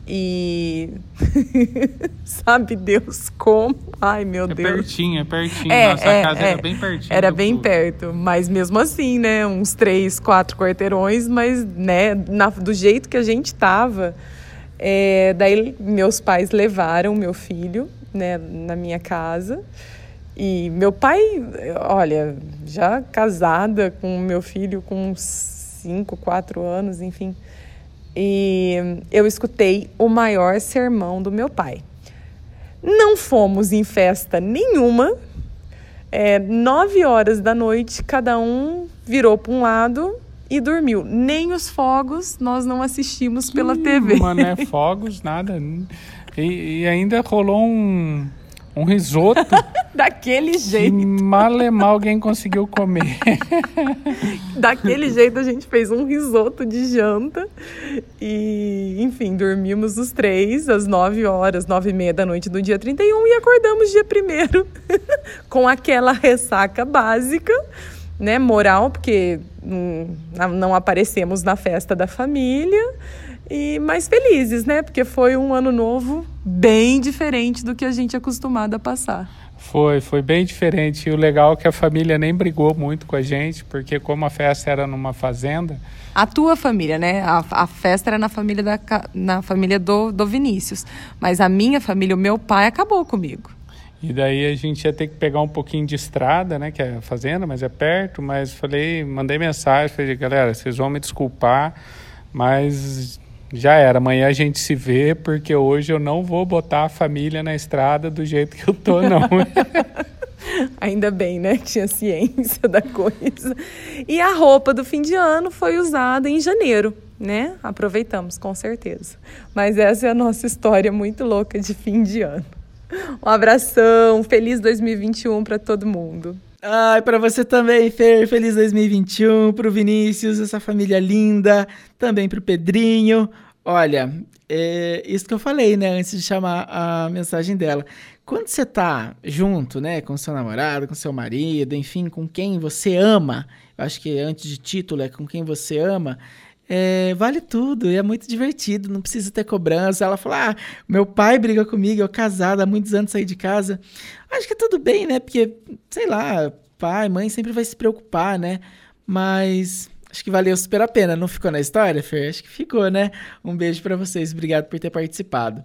e sabe Deus como? Ai meu é Deus. Pertinho, é pertinho. É, Nossa é, casa é, era bem pertinho. Era bem clube. perto, mas mesmo assim, né? Uns três, quatro quarteirões, mas né, na, do jeito que a gente tava é, daí meus pais levaram meu filho né, na minha casa. E meu pai, olha, já casada com meu filho com cinco, quatro anos, enfim. E eu escutei o maior sermão do meu pai. Não fomos em festa nenhuma. É, nove horas da noite, cada um virou para um lado e dormiu. Nem os fogos nós não assistimos pela hum, TV. É fogos, nada. E, e ainda rolou um, um risoto. Daquele jeito. Que mal é mal alguém conseguiu comer. Daquele jeito a gente fez um risoto de janta. E, enfim, dormimos os três às nove horas, nove e meia da noite do dia 31 e acordamos dia primeiro com aquela ressaca básica né, moral, porque não, não aparecemos na festa da família, e mais felizes, né? Porque foi um ano novo bem diferente do que a gente é acostumado a passar. Foi, foi bem diferente. E o legal é que a família nem brigou muito com a gente, porque como a festa era numa fazenda. A tua família, né? A, a festa era na família, da, na família do, do Vinícius. Mas a minha família, o meu pai, acabou comigo. E daí a gente ia ter que pegar um pouquinho de estrada, né? Que é a fazenda, mas é perto. Mas falei, mandei mensagem, falei, galera, vocês vão me desculpar, mas já era. Amanhã a gente se vê, porque hoje eu não vou botar a família na estrada do jeito que eu tô, não. Ainda bem, né? Tinha ciência da coisa. E a roupa do fim de ano foi usada em janeiro, né? Aproveitamos, com certeza. Mas essa é a nossa história muito louca de fim de ano. Um abração, feliz 2021 para todo mundo. Ai, para você também, Fer, feliz 2021, pro Vinícius, essa família linda, também pro Pedrinho. Olha, é isso que eu falei, né, antes de chamar a mensagem dela. Quando você tá junto, né, com seu namorado, com seu marido, enfim, com quem você ama, eu acho que antes de título é com quem você ama, é, vale tudo, é muito divertido, não precisa ter cobrança. Ela fala: ah, meu pai briga comigo, eu casado há muitos anos saí de casa. Acho que é tudo bem, né? Porque, sei lá, pai, mãe sempre vai se preocupar, né? Mas Acho que valeu super a pena. Não ficou na história, Fer? Acho que ficou, né? Um beijo para vocês. Obrigado por ter participado.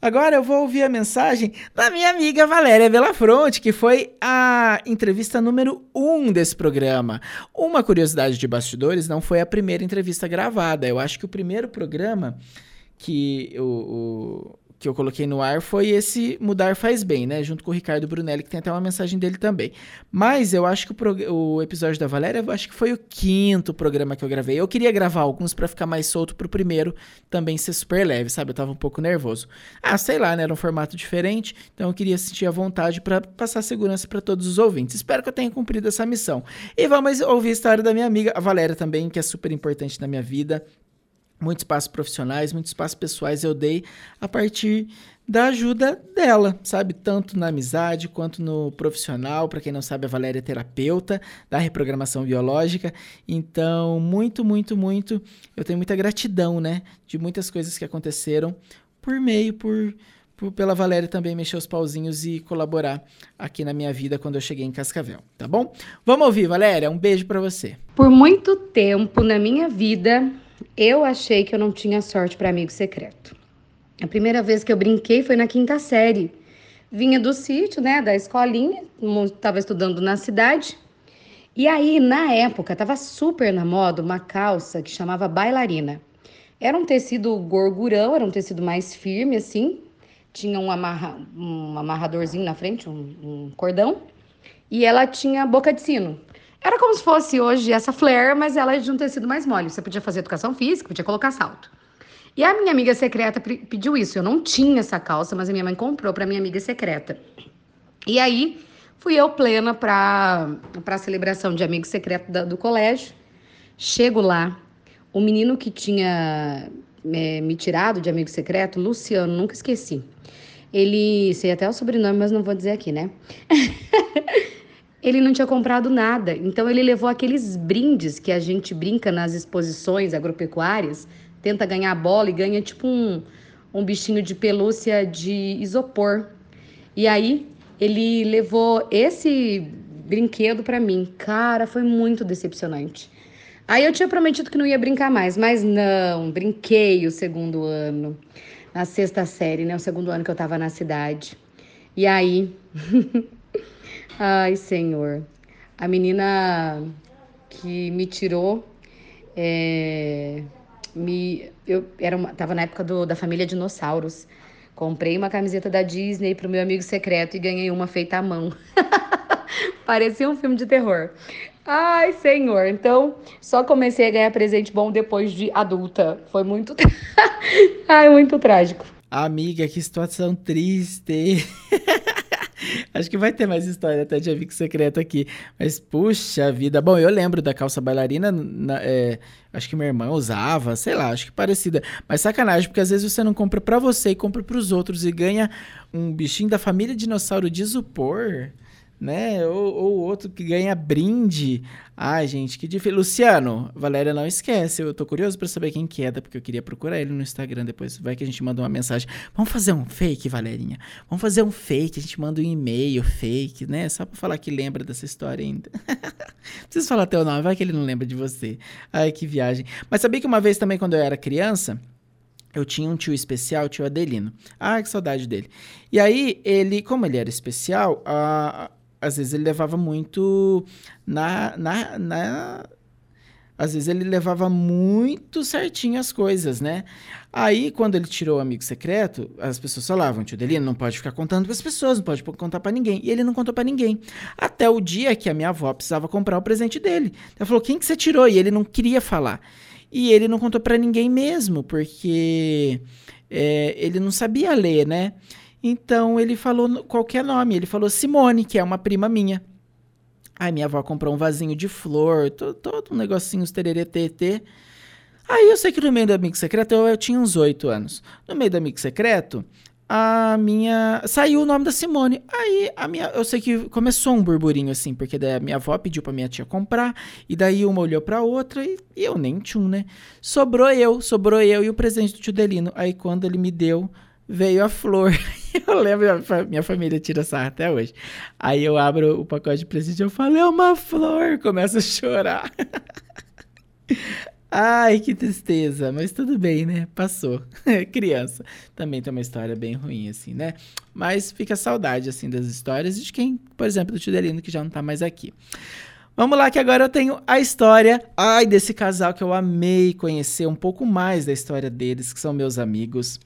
Agora eu vou ouvir a mensagem da minha amiga Valéria Belafronte, que foi a entrevista número 1 um desse programa. Uma curiosidade de bastidores, não foi a primeira entrevista gravada. Eu acho que o primeiro programa que o, que eu coloquei no ar foi esse Mudar Faz Bem, né? Junto com o Ricardo Brunelli, que tem até uma mensagem dele também. Mas eu acho que o, o episódio da Valéria, acho que foi o quinto programa que eu gravei. Eu queria gravar alguns para ficar mais solto pro primeiro também ser super leve, sabe? Eu tava um pouco nervoso. Ah, sei lá, né? Era um formato diferente, então eu queria sentir a vontade para passar segurança para todos os ouvintes. Espero que eu tenha cumprido essa missão. E vamos ouvir a história da minha amiga, a Valéria também, que é super importante na minha vida muitos passos profissionais, muitos passos pessoais eu dei a partir da ajuda dela, sabe? Tanto na amizade quanto no profissional. Para quem não sabe, a Valéria é terapeuta da reprogramação biológica. Então, muito, muito, muito, eu tenho muita gratidão, né? De muitas coisas que aconteceram por meio, por, por pela Valéria também mexer os pauzinhos e colaborar aqui na minha vida quando eu cheguei em Cascavel, tá bom? Vamos ouvir, Valéria. Um beijo para você. Por muito tempo na minha vida, eu achei que eu não tinha sorte para amigo secreto. A primeira vez que eu brinquei foi na quinta série. Vinha do sítio, né, da escolinha, estava estudando na cidade. E aí, na época, estava super na moda uma calça que chamava bailarina. Era um tecido gorgurão, era um tecido mais firme, assim. Tinha um, amarra, um amarradorzinho na frente, um, um cordão. E ela tinha boca de sino. Era como se fosse hoje essa flare, mas ela é de um tecido mais mole. Você podia fazer educação física, podia colocar salto. E a minha amiga secreta pediu isso. Eu não tinha essa calça, mas a minha mãe comprou para minha amiga secreta. E aí fui eu plena para a celebração de amigo secreto da, do colégio. Chego lá, o menino que tinha é, me tirado de amigo secreto, Luciano, nunca esqueci. Ele, sei até o sobrenome, mas não vou dizer aqui, né? ele não tinha comprado nada. Então ele levou aqueles brindes que a gente brinca nas exposições agropecuárias, tenta ganhar bola e ganha tipo um, um bichinho de pelúcia de isopor. E aí ele levou esse brinquedo para mim. Cara, foi muito decepcionante. Aí eu tinha prometido que não ia brincar mais, mas não, brinquei o segundo ano, na sexta série, né? O segundo ano que eu tava na cidade. E aí Ai, Senhor. A menina que me tirou, é, me, eu era uma, tava na época do, da família dinossauros. Comprei uma camiseta da Disney pro meu amigo secreto e ganhei uma feita à mão. Parecia um filme de terror. Ai, senhor. Então, só comecei a ganhar presente bom depois de adulta. Foi muito. Ai, muito trágico. Amiga, que situação triste. Acho que vai ter mais história até de amigo secreto aqui. Mas, puxa vida. Bom, eu lembro da calça bailarina, na, é, acho que minha irmã usava, sei lá, acho que parecida. Mas sacanagem, porque às vezes você não compra para você e compra para os outros e ganha um bichinho da família dinossauro de isopor né? Ou, ou outro que ganha brinde. Ai, gente, que difícil. Luciano, Valéria, não esquece. Eu tô curioso para saber quem que é, porque eu queria procurar ele no Instagram depois. Vai que a gente manda uma mensagem. Vamos fazer um fake, Valerinha? Vamos fazer um fake. A gente manda um e-mail fake, né? Só pra falar que lembra dessa história ainda. não precisa falar teu nome, vai que ele não lembra de você. Ai, que viagem. Mas sabia que uma vez também, quando eu era criança, eu tinha um tio especial, tio Adelino. Ah, que saudade dele. E aí, ele, como ele era especial, a, às vezes ele levava muito na, na, na às vezes ele levava muito certinho as coisas, né? Aí, quando ele tirou o amigo secreto, as pessoas falavam, tio Delino, não pode ficar contando para as pessoas, não pode contar para ninguém. E ele não contou para ninguém. Até o dia que a minha avó precisava comprar o presente dele. Ela falou, quem que você tirou? E ele não queria falar. E ele não contou para ninguém mesmo, porque é, ele não sabia ler, né? Então ele falou qualquer nome, ele falou Simone, que é uma prima minha. Aí minha avó comprou um vasinho de flor, todo, todo um negocinho, os tererê Aí eu sei que no meio do amigo secreto eu, eu tinha uns oito anos. No meio do amigo secreto, a minha. Saiu o nome da Simone. Aí a minha. Eu sei que começou um burburinho assim, porque daí a minha avó pediu pra minha tia comprar, e daí uma olhou pra outra, e, e eu nem tinha, né? Sobrou eu, sobrou eu e o presente do tio Delino. Aí quando ele me deu, veio a flor. Eu lembro, minha família tira sarra até hoje. Aí eu abro o pacote de presente e eu falo, é uma flor, começo a chorar. Ai, que tristeza, mas tudo bem, né? Passou. Criança. Também tem uma história bem ruim, assim, né? Mas fica saudade, assim, das histórias de quem, por exemplo, do tio Delino, que já não tá mais aqui. Vamos lá, que agora eu tenho a história, ai, desse casal que eu amei conhecer um pouco mais da história deles, que são meus amigos.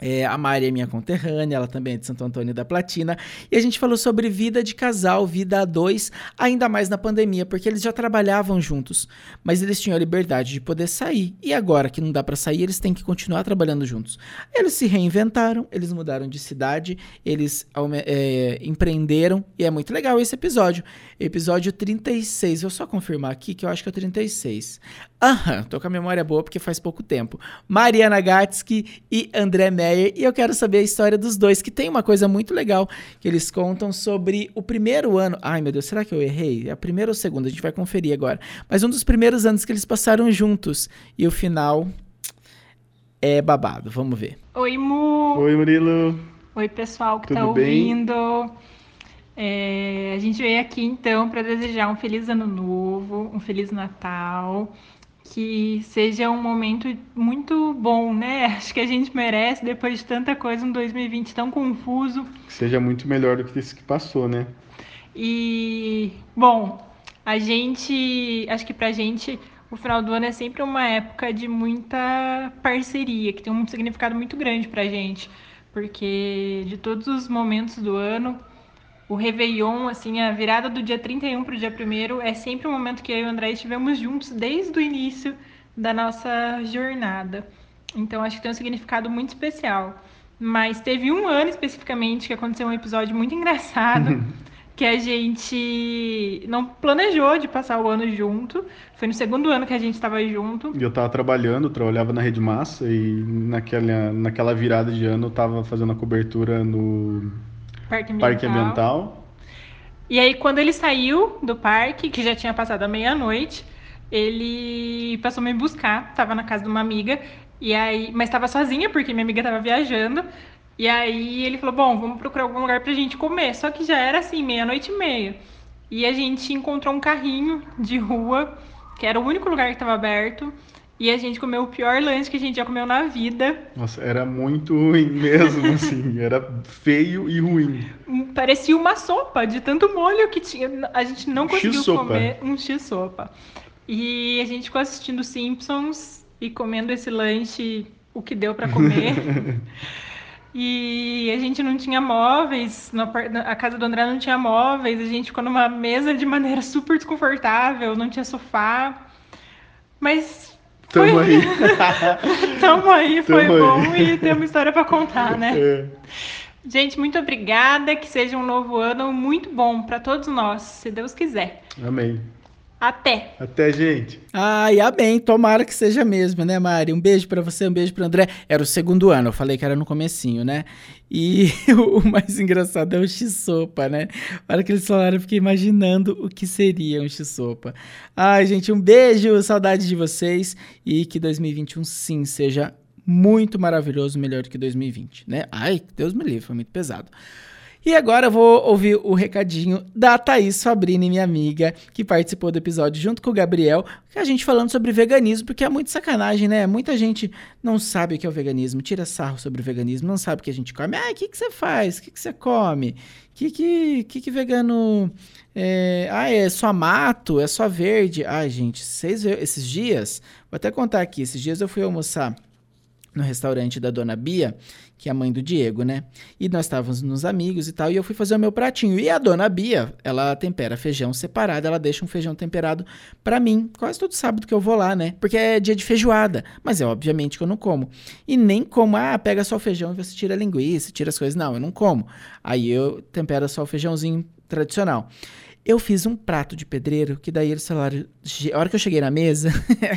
É, a Mari é minha conterrânea, ela também é de Santo Antônio da Platina. E a gente falou sobre vida de casal, vida a dois, ainda mais na pandemia, porque eles já trabalhavam juntos, mas eles tinham a liberdade de poder sair. E agora que não dá para sair, eles têm que continuar trabalhando juntos. Eles se reinventaram, eles mudaram de cidade, eles é, empreenderam, e é muito legal esse episódio. Episódio 36, vou só confirmar aqui que eu acho que é 36. Aham, tô com a memória boa porque faz pouco tempo. Mariana Gatsky e André Meyer. E eu quero saber a história dos dois, que tem uma coisa muito legal que eles contam sobre o primeiro ano. Ai, meu Deus, será que eu errei? É a primeira ou a segunda? A gente vai conferir agora. Mas um dos primeiros anos que eles passaram juntos. E o final é babado. Vamos ver. Oi, Mu. Oi, Murilo. Oi, pessoal que Tudo tá bem? ouvindo. É, a gente veio aqui então para desejar um feliz ano novo, um feliz Natal que seja um momento muito bom, né? Acho que a gente merece, depois de tanta coisa, um 2020 tão confuso. Que seja muito melhor do que esse que passou, né? E, bom, a gente, acho que pra gente, o final do ano é sempre uma época de muita parceria, que tem um significado muito grande pra gente, porque de todos os momentos do ano, o Réveillon, assim, a virada do dia 31 para o dia 1 é sempre um momento que eu e o André estivemos juntos desde o início da nossa jornada. Então acho que tem um significado muito especial. Mas teve um ano especificamente que aconteceu um episódio muito engraçado. que a gente não planejou de passar o ano junto. Foi no segundo ano que a gente estava junto. E eu tava trabalhando, trabalhava na Rede Massa e naquela, naquela virada de ano eu tava fazendo a cobertura no Parque Ambiental. Parque Ambiental. E aí, quando ele saiu do parque, que já tinha passado a meia-noite, ele passou a me buscar. Tava na casa de uma amiga, e aí, mas estava sozinha, porque minha amiga estava viajando. E aí ele falou: Bom, vamos procurar algum lugar pra gente comer. Só que já era assim, meia-noite e meia. E a gente encontrou um carrinho de rua, que era o único lugar que estava aberto. E a gente comeu o pior lanche que a gente já comeu na vida. Nossa, era muito ruim mesmo, assim. Era feio e ruim. Parecia uma sopa, de tanto molho que tinha. A gente não Um conseguiu comer um X-sopa. E a gente ficou assistindo Simpsons e comendo esse lanche, o que deu pra comer. E a gente não tinha móveis, a casa do André não tinha móveis, a gente ficou numa mesa de maneira super desconfortável, não tinha sofá. Mas Tamo foi... aí. Tamo aí, foi Tamo bom aí. e tem uma história pra contar, né? É. Gente, muito obrigada, que seja um novo ano muito bom pra todos nós, se Deus quiser. Amém. Até! Até, gente. Ai, amém. Tomara que seja mesmo, né, Mari? Um beijo pra você, um beijo pro André. Era o segundo ano, eu falei que era no comecinho, né? E o mais engraçado é o X-sopa, né? Na hora que eles falaram, eu fiquei imaginando o que seria um X-sopa. Ai, gente, um beijo, saudade de vocês e que 2021 sim seja muito maravilhoso, melhor do que 2020, né? Ai, Deus me livre, foi muito pesado. E agora eu vou ouvir o recadinho da Thaís Fabrini, minha amiga, que participou do episódio junto com o Gabriel, que a gente falando sobre veganismo, porque é muito sacanagem, né? Muita gente não sabe o que é o veganismo, tira sarro sobre o veganismo, não sabe o que a gente come. Ah, o que, que você faz? O que, que você come? O que, que, que, que vegano. É... Ah, é só mato? É só verde? Ai, gente, vocês esses dias, vou até contar aqui, esses dias eu fui almoçar no restaurante da dona Bia, que é a mãe do Diego, né? E nós estávamos nos amigos e tal, e eu fui fazer o meu pratinho. E a dona Bia, ela tempera feijão separado, ela deixa um feijão temperado para mim, quase todo sábado que eu vou lá, né? Porque é dia de feijoada, mas é obviamente que eu não como. E nem como, ah, pega só o feijão e você tira a linguiça, tira as coisas. Não, eu não como. Aí eu tempero só o feijãozinho tradicional. Eu fiz um prato de pedreiro, que daí eles falaram. A hora que eu cheguei na mesa,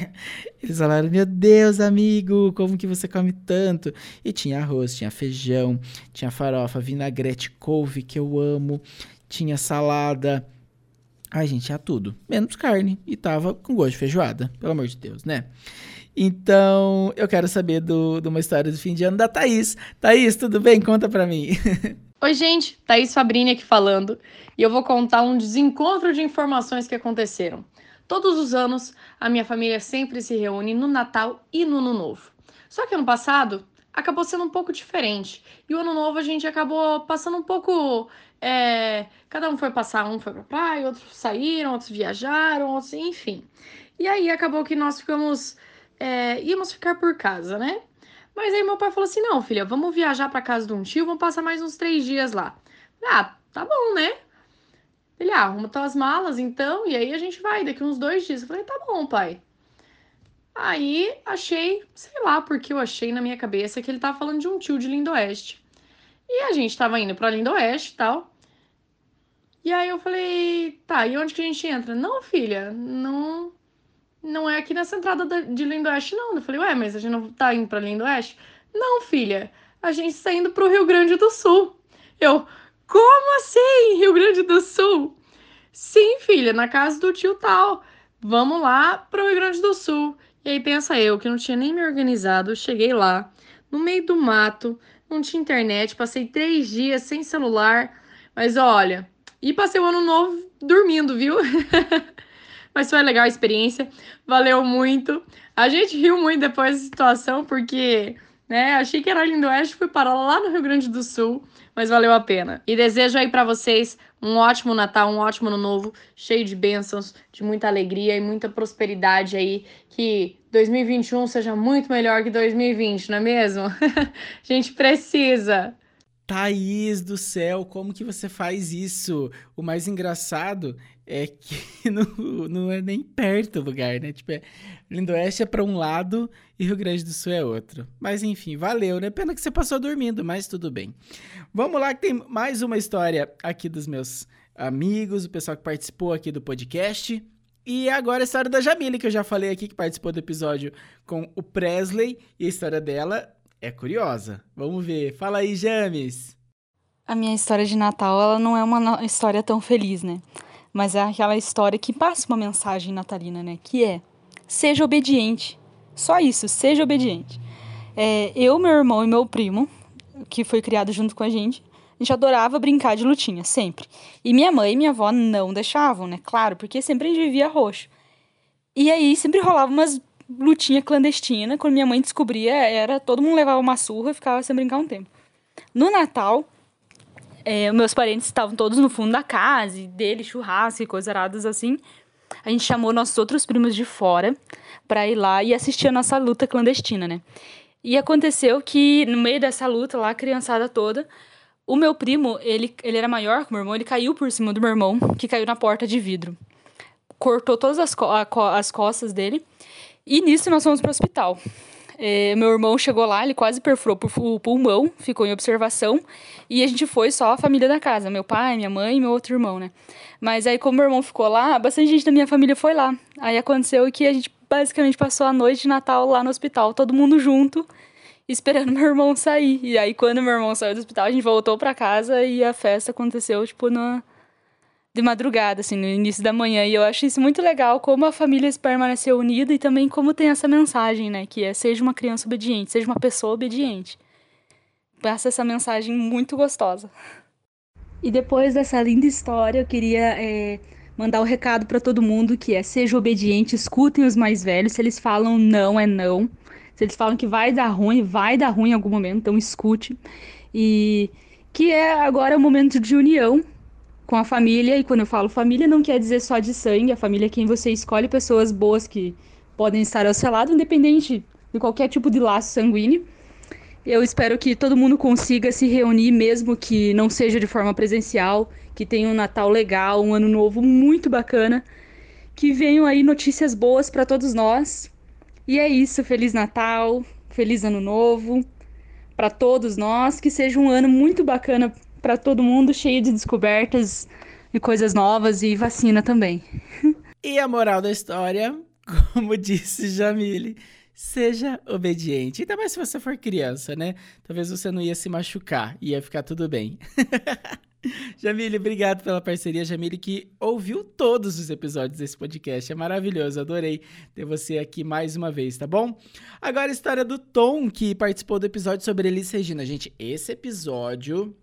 eles falaram: Meu Deus, amigo, como que você come tanto? E tinha arroz, tinha feijão, tinha farofa, vinagrete, couve, que eu amo, tinha salada. Ai, gente, tinha tudo, menos carne. E tava com gosto de feijoada, pelo amor de Deus, né? Então, eu quero saber do, de uma história do fim de ano da Thaís. Thaís, tudo bem? Conta pra mim. Oi, gente, Thaís Fabrini aqui falando e eu vou contar um desencontro de informações que aconteceram. Todos os anos, a minha família sempre se reúne no Natal e no Ano Novo. Só que ano passado acabou sendo um pouco diferente e o Ano Novo a gente acabou passando um pouco. É, cada um foi passar, um foi pra praia, outros saíram, outros viajaram, outros, enfim. E aí acabou que nós ficamos. É, íamos ficar por casa, né? Mas aí meu pai falou assim: não, filha, vamos viajar para casa de um tio, vamos passar mais uns três dias lá. Ah, tá bom, né? Ele, ah, arruma tuas malas então, e aí a gente vai daqui uns dois dias. Eu falei, tá bom, pai. Aí achei, sei lá porque eu achei na minha cabeça que ele tava falando de um tio de Lindoeste. E a gente tava indo pra Lindoeste e tal. E aí eu falei, tá, e onde que a gente entra? Não, filha, não não é aqui nessa entrada de Lindoeste, não. Eu falei, ué, mas a gente não tá indo pra Lindoeste? Não, filha, a gente está indo pro Rio Grande do Sul. Eu, como assim, Rio Grande do Sul? Sim, filha, na casa do tio tal. Vamos lá pro Rio Grande do Sul. E aí pensa eu, que não tinha nem me organizado, cheguei lá, no meio do mato, não tinha internet, passei três dias sem celular. Mas olha, e passei o ano novo dormindo, viu? Mas foi legal a experiência, valeu muito. A gente riu muito depois da situação, porque né, achei que era Lindo Oeste, fui parar lá no Rio Grande do Sul, mas valeu a pena. E desejo aí para vocês um ótimo Natal, um ótimo ano novo, cheio de bênçãos, de muita alegria e muita prosperidade aí. Que 2021 seja muito melhor que 2020, não é mesmo? a gente precisa. Thaís do céu, como que você faz isso? O mais engraçado é que não, não é nem perto o lugar, né? Tipo, é, Lindoeste é para um lado e Rio Grande do Sul é outro. Mas enfim, valeu, né? Pena que você passou dormindo, mas tudo bem. Vamos lá que tem mais uma história aqui dos meus amigos, o pessoal que participou aqui do podcast. E agora a história da Jamile, que eu já falei aqui, que participou do episódio com o Presley. E a história dela é curiosa. Vamos ver. Fala aí, James. A minha história de Natal, ela não é uma história tão feliz, né? Mas é aquela história que passa uma mensagem natalina, né? Que é: seja obediente. Só isso, seja obediente. É, eu, meu irmão e meu primo, que foi criado junto com a gente, a gente adorava brincar de lutinha, sempre. E minha mãe e minha avó não deixavam, né? Claro, porque sempre a gente vivia roxo. E aí sempre rolava umas lutinha clandestina. Quando minha mãe descobria, era todo mundo levava uma surra ficava sem brincar um tempo. No Natal, é, meus parentes estavam todos no fundo da casa, e dele, churrasco e coisas aradas assim. A gente chamou nossos outros primos de fora para ir lá e assistir a nossa luta clandestina, né? E aconteceu que no meio dessa luta lá, a criançada toda, o meu primo, ele, ele era maior que o meu irmão, ele caiu por cima do meu irmão, que caiu na porta de vidro. Cortou todas as, co as costas dele. E nisso nós fomos para o hospital. É, meu irmão chegou lá, ele quase perfurou o pulmão, ficou em observação. E a gente foi só a família da casa, meu pai, minha mãe e meu outro irmão, né? Mas aí, como meu irmão ficou lá, bastante gente da minha família foi lá. Aí aconteceu que a gente basicamente passou a noite de Natal lá no hospital, todo mundo junto, esperando meu irmão sair. E aí, quando meu irmão saiu do hospital, a gente voltou para casa e a festa aconteceu, tipo, na, de madrugada, assim, no início da manhã. E eu acho isso muito legal, como a família permaneceu unida e também como tem essa mensagem, né? Que é seja uma criança obediente, seja uma pessoa obediente. Passa essa mensagem muito gostosa. E depois dessa linda história, eu queria é, mandar o um recado para todo mundo que é seja obediente, escutem os mais velhos. Se eles falam não, é não. Se eles falam que vai dar ruim, vai dar ruim em algum momento, então escute. E que é agora o momento de união com a família, e quando eu falo família, não quer dizer só de sangue, a família é quem você escolhe pessoas boas que podem estar ao seu lado, independente de qualquer tipo de laço sanguíneo. Eu espero que todo mundo consiga se reunir, mesmo que não seja de forma presencial, que tenha um Natal legal, um ano novo muito bacana, que venham aí notícias boas para todos nós. E é isso, feliz Natal, feliz ano novo para todos nós, que seja um ano muito bacana para todo mundo, cheio de descobertas e coisas novas e vacina também. E a moral da história, como disse Jamile, seja obediente. Ainda mais se você for criança, né? Talvez você não ia se machucar, ia ficar tudo bem. Jamile, obrigado pela parceria. Jamile, que ouviu todos os episódios desse podcast. É maravilhoso, adorei ter você aqui mais uma vez, tá bom? Agora a história do Tom, que participou do episódio sobre Elis Regina. Gente, esse episódio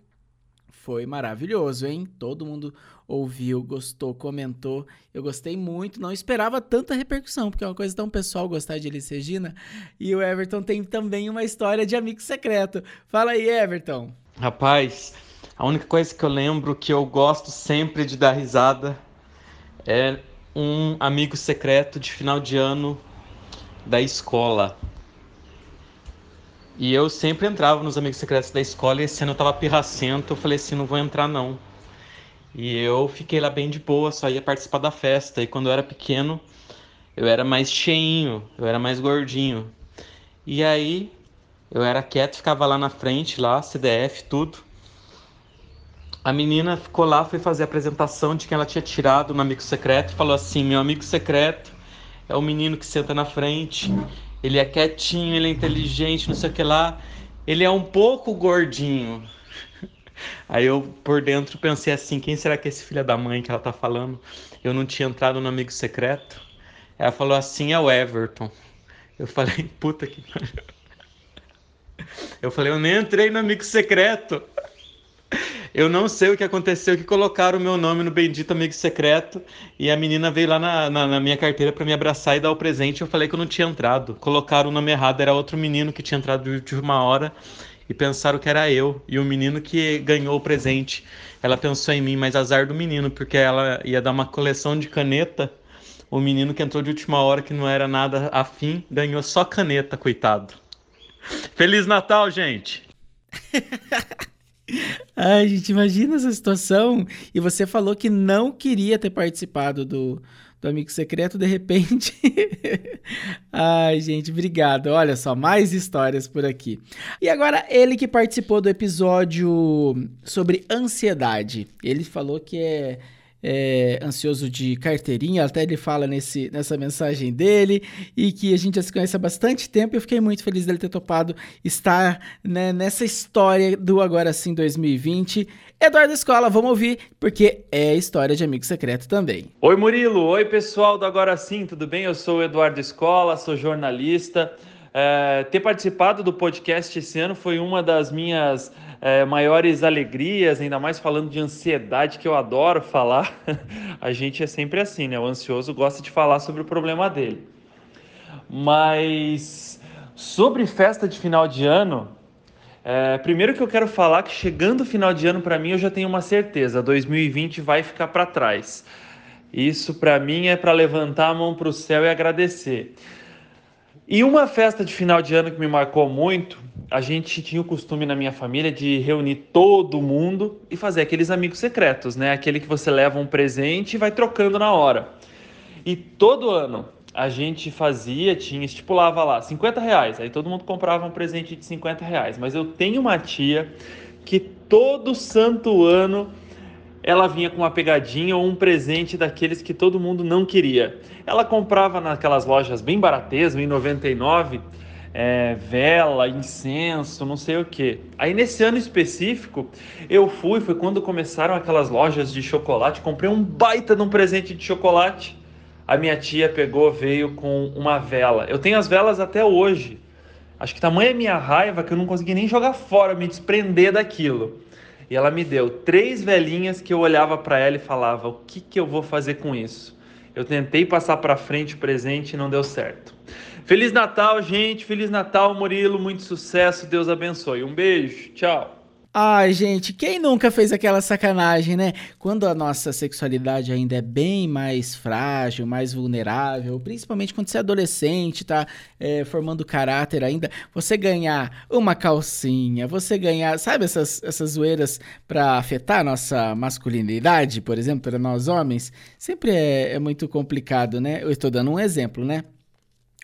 foi maravilhoso, hein? Todo mundo ouviu, gostou, comentou. Eu gostei muito, não esperava tanta repercussão, porque é uma coisa tão pessoal gostar de Elis Regina. E o Everton tem também uma história de amigo secreto. Fala aí, Everton. Rapaz, a única coisa que eu lembro que eu gosto sempre de dar risada é um amigo secreto de final de ano da escola. E eu sempre entrava nos amigos secretos da escola e esse ano eu tava pirracento, eu falei assim, não vou entrar não. E eu fiquei lá bem de boa, só ia participar da festa. E quando eu era pequeno, eu era mais cheinho, eu era mais gordinho. E aí eu era quieto, ficava lá na frente, lá, CDF, tudo. A menina ficou lá, foi fazer a apresentação de quem ela tinha tirado no amigo secreto, falou assim: "Meu amigo secreto é o menino que senta na frente ele é quietinho, ele é inteligente, não sei o que lá. Ele é um pouco gordinho. Aí eu, por dentro, pensei assim: quem será que é esse filho da mãe que ela tá falando? Eu não tinha entrado no amigo secreto. Ela falou assim: é o Everton. Eu falei: puta que. Eu falei: eu nem entrei no amigo secreto. Eu não sei o que aconteceu, que colocaram o meu nome no bendito amigo secreto e a menina veio lá na, na, na minha carteira para me abraçar e dar o presente. Eu falei que eu não tinha entrado. Colocaram o nome errado, era outro menino que tinha entrado de última hora e pensaram que era eu e o menino que ganhou o presente. Ela pensou em mim, mas azar do menino, porque ela ia dar uma coleção de caneta. O menino que entrou de última hora, que não era nada afim, ganhou só caneta, coitado. Feliz Natal, gente! Ai, gente, imagina essa situação. E você falou que não queria ter participado do, do Amigo Secreto, de repente. Ai, gente, obrigado. Olha só, mais histórias por aqui. E agora, ele que participou do episódio sobre ansiedade. Ele falou que é é, ansioso de carteirinha, até ele fala nesse, nessa mensagem dele, e que a gente já se conhece há bastante tempo. Eu fiquei muito feliz dele ter topado estar né, nessa história do Agora Sim 2020. Eduardo Escola, vamos ouvir, porque é história de amigo secreto também. Oi, Murilo. Oi, pessoal do Agora Sim, tudo bem? Eu sou o Eduardo Escola, sou jornalista. É, ter participado do podcast esse ano foi uma das minhas é, maiores alegrias, ainda mais falando de ansiedade, que eu adoro falar. A gente é sempre assim, né? O ansioso gosta de falar sobre o problema dele. Mas sobre festa de final de ano, é, primeiro que eu quero falar que chegando o final de ano para mim eu já tenho uma certeza, 2020 vai ficar para trás. Isso para mim é para levantar a mão para o céu e agradecer. E uma festa de final de ano que me marcou muito, a gente tinha o costume na minha família de reunir todo mundo e fazer aqueles amigos secretos, né? Aquele que você leva um presente e vai trocando na hora. E todo ano a gente fazia, tinha, estipulava lá 50 reais, aí todo mundo comprava um presente de 50 reais. Mas eu tenho uma tia que todo santo ano ela vinha com uma pegadinha ou um presente daqueles que todo mundo não queria. Ela comprava naquelas lojas bem baratas, em 99, é, vela, incenso, não sei o que. Aí nesse ano específico, eu fui, foi quando começaram aquelas lojas de chocolate, comprei um baita de um presente de chocolate. A minha tia pegou, veio com uma vela. Eu tenho as velas até hoje. Acho que tamanha é minha raiva que eu não consegui nem jogar fora, me desprender daquilo. E ela me deu três velhinhas que eu olhava para ela e falava: "O que que eu vou fazer com isso?" Eu tentei passar para frente o presente e não deu certo. Feliz Natal, gente. Feliz Natal, Murilo. Muito sucesso. Deus abençoe. Um beijo. Tchau. Ai, gente, quem nunca fez aquela sacanagem, né? Quando a nossa sexualidade ainda é bem mais frágil, mais vulnerável, principalmente quando você é adolescente, tá é, formando caráter ainda, você ganhar uma calcinha, você ganhar, sabe essas, essas zoeiras pra afetar a nossa masculinidade, por exemplo, para nós homens, sempre é, é muito complicado, né? Eu estou dando um exemplo, né?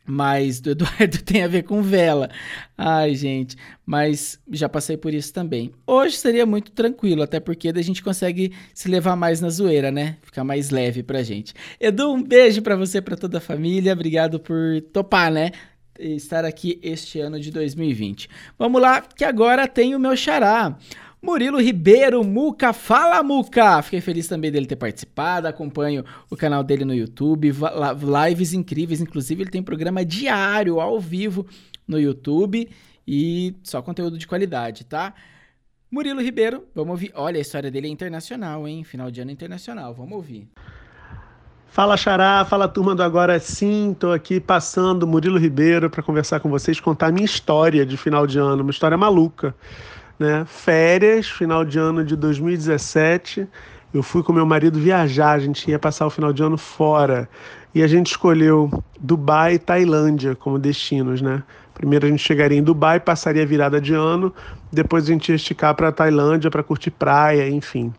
Mas do Eduardo tem a ver com vela. Ai, gente, mas já passei por isso também. Hoje seria muito tranquilo, até porque a gente consegue se levar mais na zoeira, né? Ficar mais leve pra gente. Edu, um beijo para você, para toda a família. Obrigado por topar, né? Estar aqui este ano de 2020. Vamos lá, que agora tem o meu xará. Murilo Ribeiro, Muca, fala Muca! Fiquei feliz também dele ter participado, acompanho o canal dele no YouTube, lives incríveis, inclusive ele tem programa diário, ao vivo, no YouTube e só conteúdo de qualidade, tá? Murilo Ribeiro, vamos ouvir. Olha, a história dele é internacional, hein? Final de ano internacional, vamos ouvir. Fala Xará, fala turma do Agora Sim, tô aqui passando Murilo Ribeiro para conversar com vocês, contar a minha história de final de ano, uma história maluca né? Férias, final de ano de 2017. Eu fui com meu marido viajar, a gente ia passar o final de ano fora. E a gente escolheu Dubai e Tailândia como destinos, né? Primeiro a gente chegaria em Dubai, passaria a virada de ano, depois a gente ia esticar para Tailândia para curtir praia, enfim.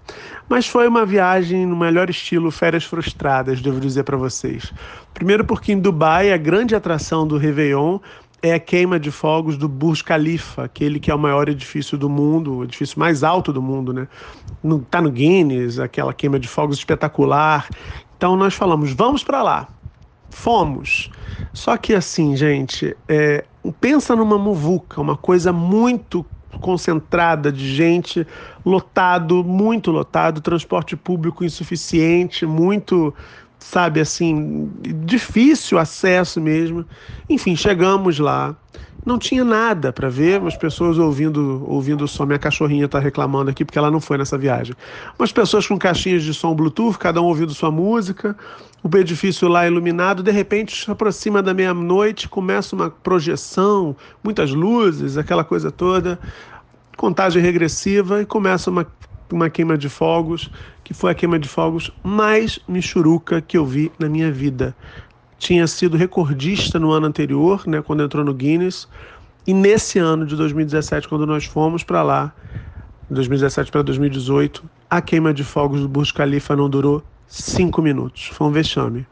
Mas foi uma viagem no melhor estilo férias frustradas, devo dizer para vocês. Primeiro porque em Dubai a grande atração do Réveillon é a queima de fogos do Burj Khalifa, aquele que é o maior edifício do mundo, o edifício mais alto do mundo, né? No, tá no Guinness, aquela queima de fogos espetacular. Então nós falamos, vamos para lá. Fomos. Só que assim, gente, é, pensa numa muvuca, uma coisa muito concentrada de gente, lotado, muito lotado, transporte público insuficiente, muito sabe assim, difícil acesso mesmo. Enfim, chegamos lá. Não tinha nada para ver, as pessoas ouvindo, ouvindo som. Minha cachorrinha está reclamando aqui porque ela não foi nessa viagem. Umas pessoas com caixinhas de som Bluetooth, cada um ouvindo sua música, o edifício lá iluminado. De repente, se aproxima da meia-noite, começa uma projeção, muitas luzes, aquela coisa toda, contagem regressiva e começa uma uma queima de fogos, que foi a queima de fogos mais michuruca que eu vi na minha vida. Tinha sido recordista no ano anterior, né, quando entrou no Guinness, e nesse ano de 2017, quando nós fomos para lá, 2017 para 2018, a queima de fogos do Burj Khalifa não durou cinco minutos. Foi um vexame.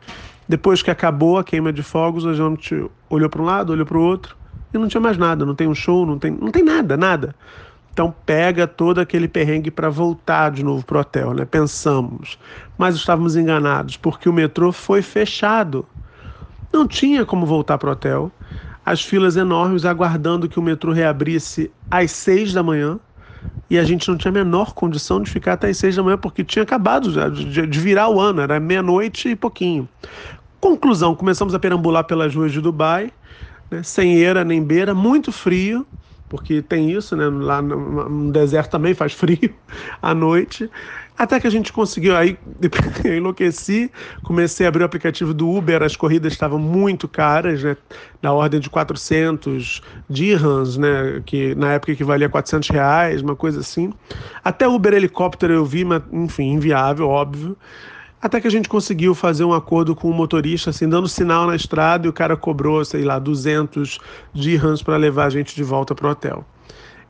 Depois que acabou a queima de fogos, a gente olhou para um lado, olhou para o outro e não tinha mais nada. Não tem um show, não tem, não tem nada, nada. Então pega todo aquele perrengue para voltar de novo para o hotel, né? Pensamos, mas estávamos enganados porque o metrô foi fechado. Não tinha como voltar para o hotel. As filas enormes aguardando que o metrô reabrisse às seis da manhã e a gente não tinha a menor condição de ficar até às seis da manhã porque tinha acabado de, virar o ano, era meia-noite e pouquinho. Conclusão, começamos a perambular pelas ruas de Dubai, né? sem eira nem beira, muito frio porque tem isso, né? Lá no, no deserto também faz frio à noite. Até que a gente conseguiu, aí eu enlouqueci, comecei a abrir o aplicativo do Uber, as corridas estavam muito caras, né? Na ordem de 400 dirhams, né? Que na época equivalia a 400 reais, uma coisa assim. Até Uber helicóptero eu vi, mas enfim, inviável, óbvio. Até que a gente conseguiu fazer um acordo com o motorista, assim, dando sinal na estrada e o cara cobrou, sei lá, 200 dirhams para levar a gente de volta para o hotel.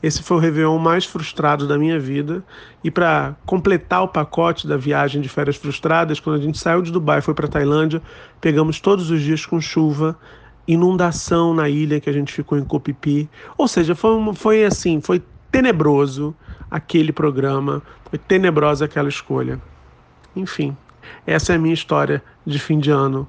Esse foi o Réveillon mais frustrado da minha vida. E para completar o pacote da viagem de férias frustradas, quando a gente saiu de Dubai e foi para Tailândia, pegamos todos os dias com chuva, inundação na ilha que a gente ficou em Kopipi. Ou seja, foi, foi assim, foi tenebroso aquele programa, foi tenebrosa aquela escolha. Enfim, essa é a minha história de fim de ano.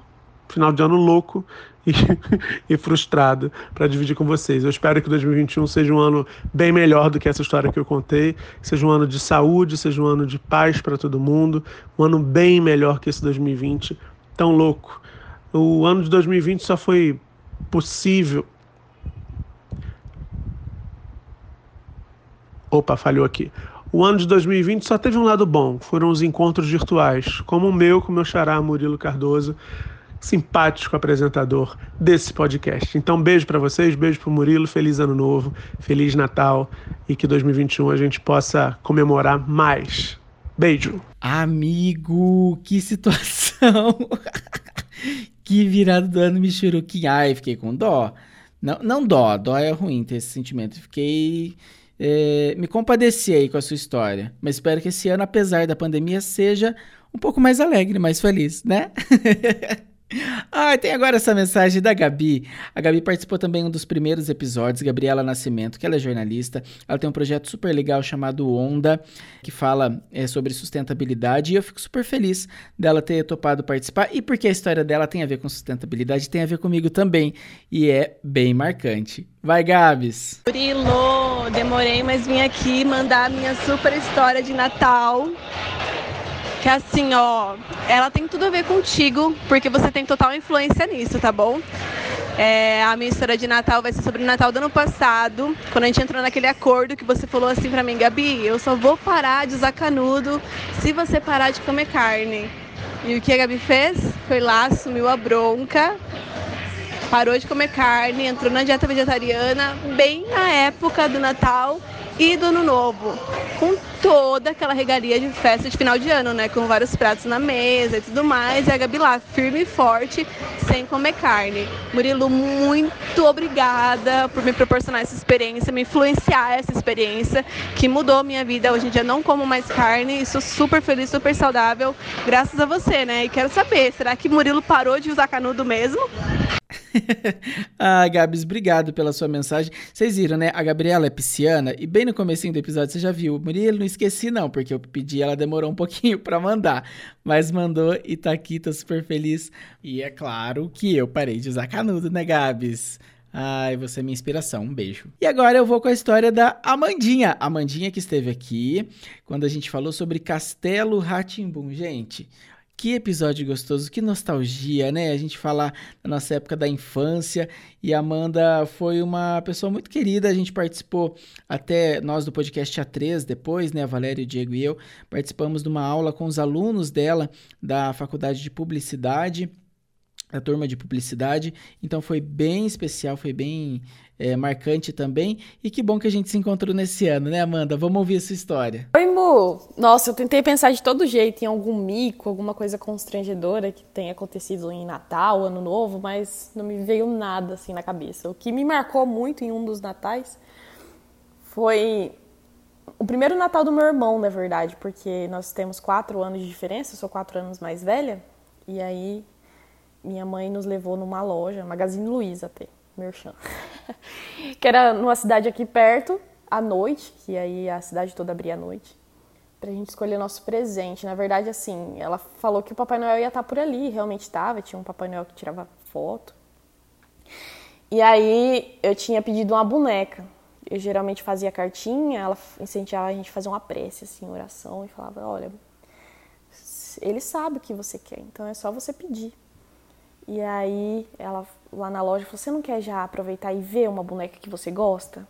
Final de ano louco e, e frustrado para dividir com vocês. Eu espero que 2021 seja um ano bem melhor do que essa história que eu contei, seja um ano de saúde, seja um ano de paz para todo mundo, um ano bem melhor que esse 2020 tão louco. O ano de 2020 só foi possível. Opa, falhou aqui. O ano de 2020 só teve um lado bom, foram os encontros virtuais, como o meu com o meu xará Murilo Cardoso, simpático apresentador desse podcast. Então, beijo para vocês, beijo para o Murilo, feliz ano novo, feliz Natal e que 2021 a gente possa comemorar mais. Beijo. Amigo, que situação. que virada do ano Michuruquinha. Ai, fiquei com dó. Não, não dó, dó é ruim ter esse sentimento. Fiquei. É, me compadeci aí com a sua história. Mas espero que esse ano, apesar da pandemia, seja um pouco mais alegre, mais feliz, né? Ah, tem agora essa mensagem da Gabi. A Gabi participou também um dos primeiros episódios, Gabriela Nascimento, que ela é jornalista. Ela tem um projeto super legal chamado Onda, que fala é, sobre sustentabilidade. E eu fico super feliz dela ter topado participar. E porque a história dela tem a ver com sustentabilidade, tem a ver comigo também. E é bem marcante. Vai, Gabs! Murilo, demorei, mas vim aqui mandar minha super história de Natal que assim, ó, ela tem tudo a ver contigo, porque você tem total influência nisso, tá bom? É, a minha história de Natal vai ser sobre o Natal do ano passado, quando a gente entrou naquele acordo que você falou assim pra mim, Gabi, eu só vou parar de usar canudo se você parar de comer carne. E o que a Gabi fez? Foi lá, assumiu a bronca, parou de comer carne, entrou na dieta vegetariana, bem na época do Natal e do Ano Novo, com toda aquela regalia de festa de final de ano, né? Com vários pratos na mesa e tudo mais. E a Gabi lá, firme e forte, sem comer carne. Murilo, muito obrigada por me proporcionar essa experiência, me influenciar essa experiência, que mudou a minha vida. Hoje em dia não como mais carne e sou super feliz, super saudável, graças a você, né? E quero saber, será que Murilo parou de usar canudo mesmo? ah, Gabs, obrigado pela sua mensagem. Vocês viram, né? A Gabriela é pisciana e bem no comecinho do episódio você já viu. Murilo, não esqueci não, porque eu pedi, ela demorou um pouquinho para mandar, mas mandou e tá aqui, tô super feliz. E é claro que eu parei de usar canudo, né, Gabs? Ai, você é minha inspiração. Um beijo. E agora eu vou com a história da Amandinha. Amandinha que esteve aqui quando a gente falou sobre Castelo Ratimbum. Gente, que episódio gostoso, que nostalgia, né? A gente falar da nossa época da infância. E a Amanda foi uma pessoa muito querida. A gente participou até nós do podcast A3 depois, né? A Valéria, o Diego e eu participamos de uma aula com os alunos dela da Faculdade de Publicidade a turma de publicidade. Então foi bem especial, foi bem é, marcante também. E que bom que a gente se encontrou nesse ano, né, Amanda? Vamos ouvir essa história. Oi, Mu! Nossa, eu tentei pensar de todo jeito em algum mico, alguma coisa constrangedora que tenha acontecido em Natal, Ano Novo, mas não me veio nada assim na cabeça. O que me marcou muito em um dos natais foi o primeiro Natal do meu irmão, na verdade, porque nós temos quatro anos de diferença, eu sou quatro anos mais velha. E aí minha mãe nos levou numa loja, Magazine Luiza até, Merchan, que era numa cidade aqui perto, à noite, que aí a cidade toda abria à noite, pra gente escolher nosso presente. Na verdade, assim, ela falou que o Papai Noel ia estar por ali, realmente estava, tinha um Papai Noel que tirava foto. E aí eu tinha pedido uma boneca. Eu geralmente fazia cartinha, ela incentivava a gente a fazer uma prece, assim, oração, e falava, olha, ele sabe o que você quer, então é só você pedir. E aí ela lá na loja falou: "Você não quer já aproveitar e ver uma boneca que você gosta?"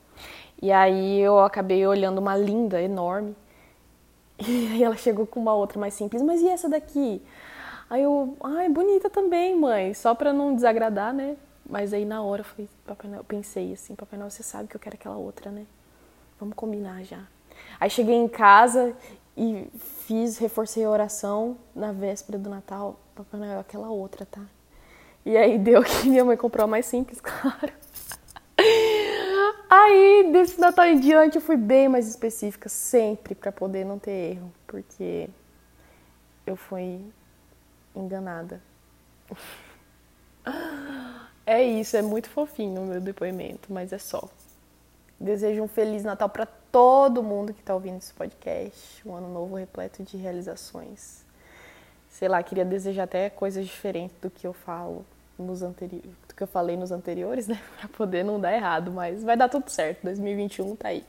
E aí eu acabei olhando uma linda, enorme. E aí ela chegou com uma outra mais simples: "Mas e essa daqui?" Aí eu: "Ai, bonita também, mãe, só para não desagradar, né?" Mas aí na hora eu falei: "Papai Noel, eu pensei assim: "Papai Noel, você sabe que eu quero aquela outra, né? Vamos combinar já." Aí cheguei em casa e fiz, reforcei a oração na véspera do Natal. Papai Noel, aquela outra, tá? E aí deu que minha mãe comprou a mais simples, claro. Aí, desse Natal em diante, eu fui bem mais específica, sempre, para poder não ter erro, porque eu fui enganada. É isso, é muito fofinho o meu depoimento, mas é só. Desejo um Feliz Natal para todo mundo que está ouvindo esse podcast, um ano novo repleto de realizações. Sei lá, queria desejar até coisas diferentes do que eu falo nos anteriores, que eu falei nos anteriores, né? Pra poder não dar errado, mas vai dar tudo certo. 2021 tá aí.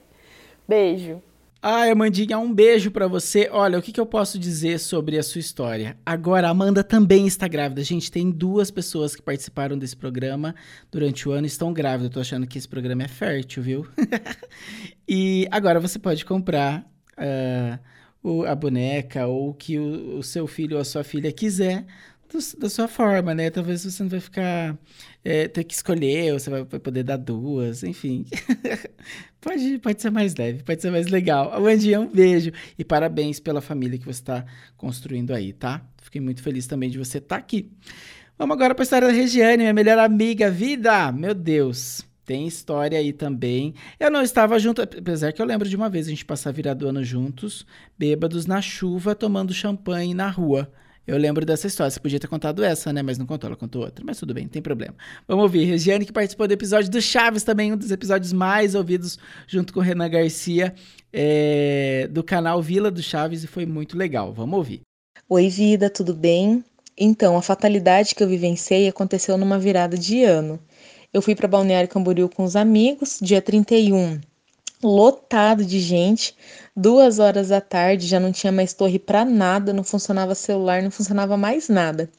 Beijo. Ai, Amandinha, um beijo para você. Olha, o que, que eu posso dizer sobre a sua história? Agora, a Amanda também está grávida. Gente, tem duas pessoas que participaram desse programa durante o ano e estão grávidas. Eu tô achando que esse programa é fértil, viu? e agora você pode comprar uh, o, a boneca ou o que o, o seu filho ou a sua filha quiser do, da sua forma, né? Talvez você não vai ficar. É, ter que escolher, ou você vai, poder dar duas, enfim. pode, pode ser mais leve, pode ser mais legal. Amandinha, um beijo e parabéns pela família que você está construindo aí, tá? Fiquei muito feliz também de você estar tá aqui. Vamos agora para a história da Regiane, minha melhor amiga, vida! Meu Deus! Tem história aí também. Eu não estava junto, apesar que eu lembro de uma vez a gente passar virado ano juntos, bêbados na chuva, tomando champanhe na rua. Eu lembro dessa história. Você podia ter contado essa, né? Mas não contou, ela contou outra. Mas tudo bem, não tem problema. Vamos ouvir. Regiane, que participou do episódio do Chaves, também um dos episódios mais ouvidos, junto com Renan Garcia, é, do canal Vila do Chaves, e foi muito legal. Vamos ouvir. Oi, vida, tudo bem? Então, a fatalidade que eu vivenciei aconteceu numa virada de ano. Eu fui para Balneário Camboriú com os amigos, dia 31, lotado de gente. Duas horas da tarde, já não tinha mais torre para nada, não funcionava celular, não funcionava mais nada.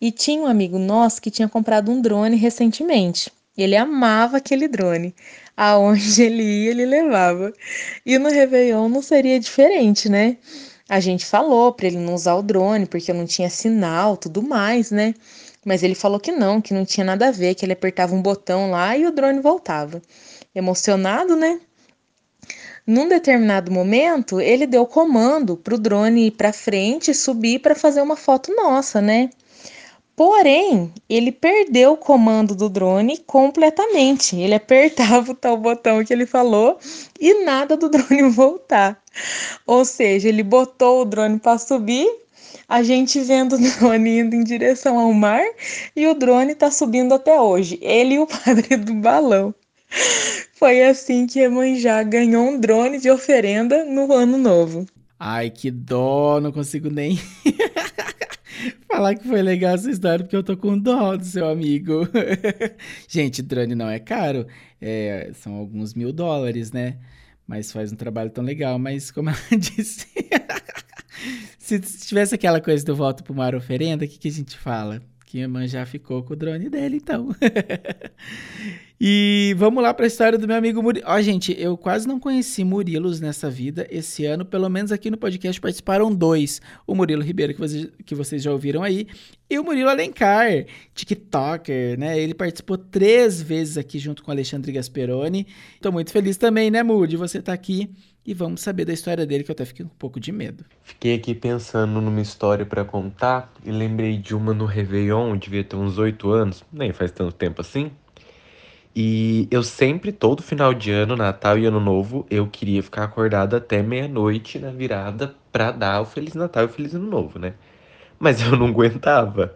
E tinha um amigo nosso que tinha comprado um drone recentemente. Ele amava aquele drone. Aonde ele ia, ele levava. E no Réveillon não seria diferente, né? A gente falou para ele não usar o drone porque não tinha sinal, tudo mais, né? Mas ele falou que não, que não tinha nada a ver, que ele apertava um botão lá e o drone voltava. Emocionado, né? Num determinado momento, ele deu comando para o drone ir para frente e subir para fazer uma foto nossa, né? Porém, ele perdeu o comando do drone completamente. Ele apertava o tal botão que ele falou e nada do drone voltar. Ou seja, ele botou o drone para subir a gente vendo o drone indo em direção ao mar e o drone está subindo até hoje. Ele e o padre do balão. Foi assim que Emanjá ganhou um drone de oferenda no ano novo. Ai, que dó, não consigo nem falar que foi legal essa história, porque eu tô com dó do seu amigo. Gente, drone não é caro, é, são alguns mil dólares, né? Mas faz um trabalho tão legal, mas como ela disse. Se tivesse aquela coisa do voto pro mar oferenda, o que, que a gente fala? Que a mãe já ficou com o drone dele, então. e vamos lá para a história do meu amigo Murilo. Ó, gente, eu quase não conheci Murilos nessa vida. Esse ano, pelo menos aqui no podcast, participaram dois. O Murilo Ribeiro, que vocês, que vocês já ouviram aí, e o Murilo Alencar, TikToker, né? Ele participou três vezes aqui junto com o Alexandre Gasperoni. Tô muito feliz também, né, Mu, de você estar tá aqui e vamos saber da história dele, que eu até fiquei um pouco de medo. Fiquei aqui pensando numa história para contar e lembrei de uma no Réveillon, devia ter uns oito anos, nem faz tanto tempo assim. E eu sempre, todo final de ano, Natal e Ano Novo, eu queria ficar acordado até meia-noite na virada pra dar o Feliz Natal e o Feliz Ano Novo, né? Mas eu não aguentava.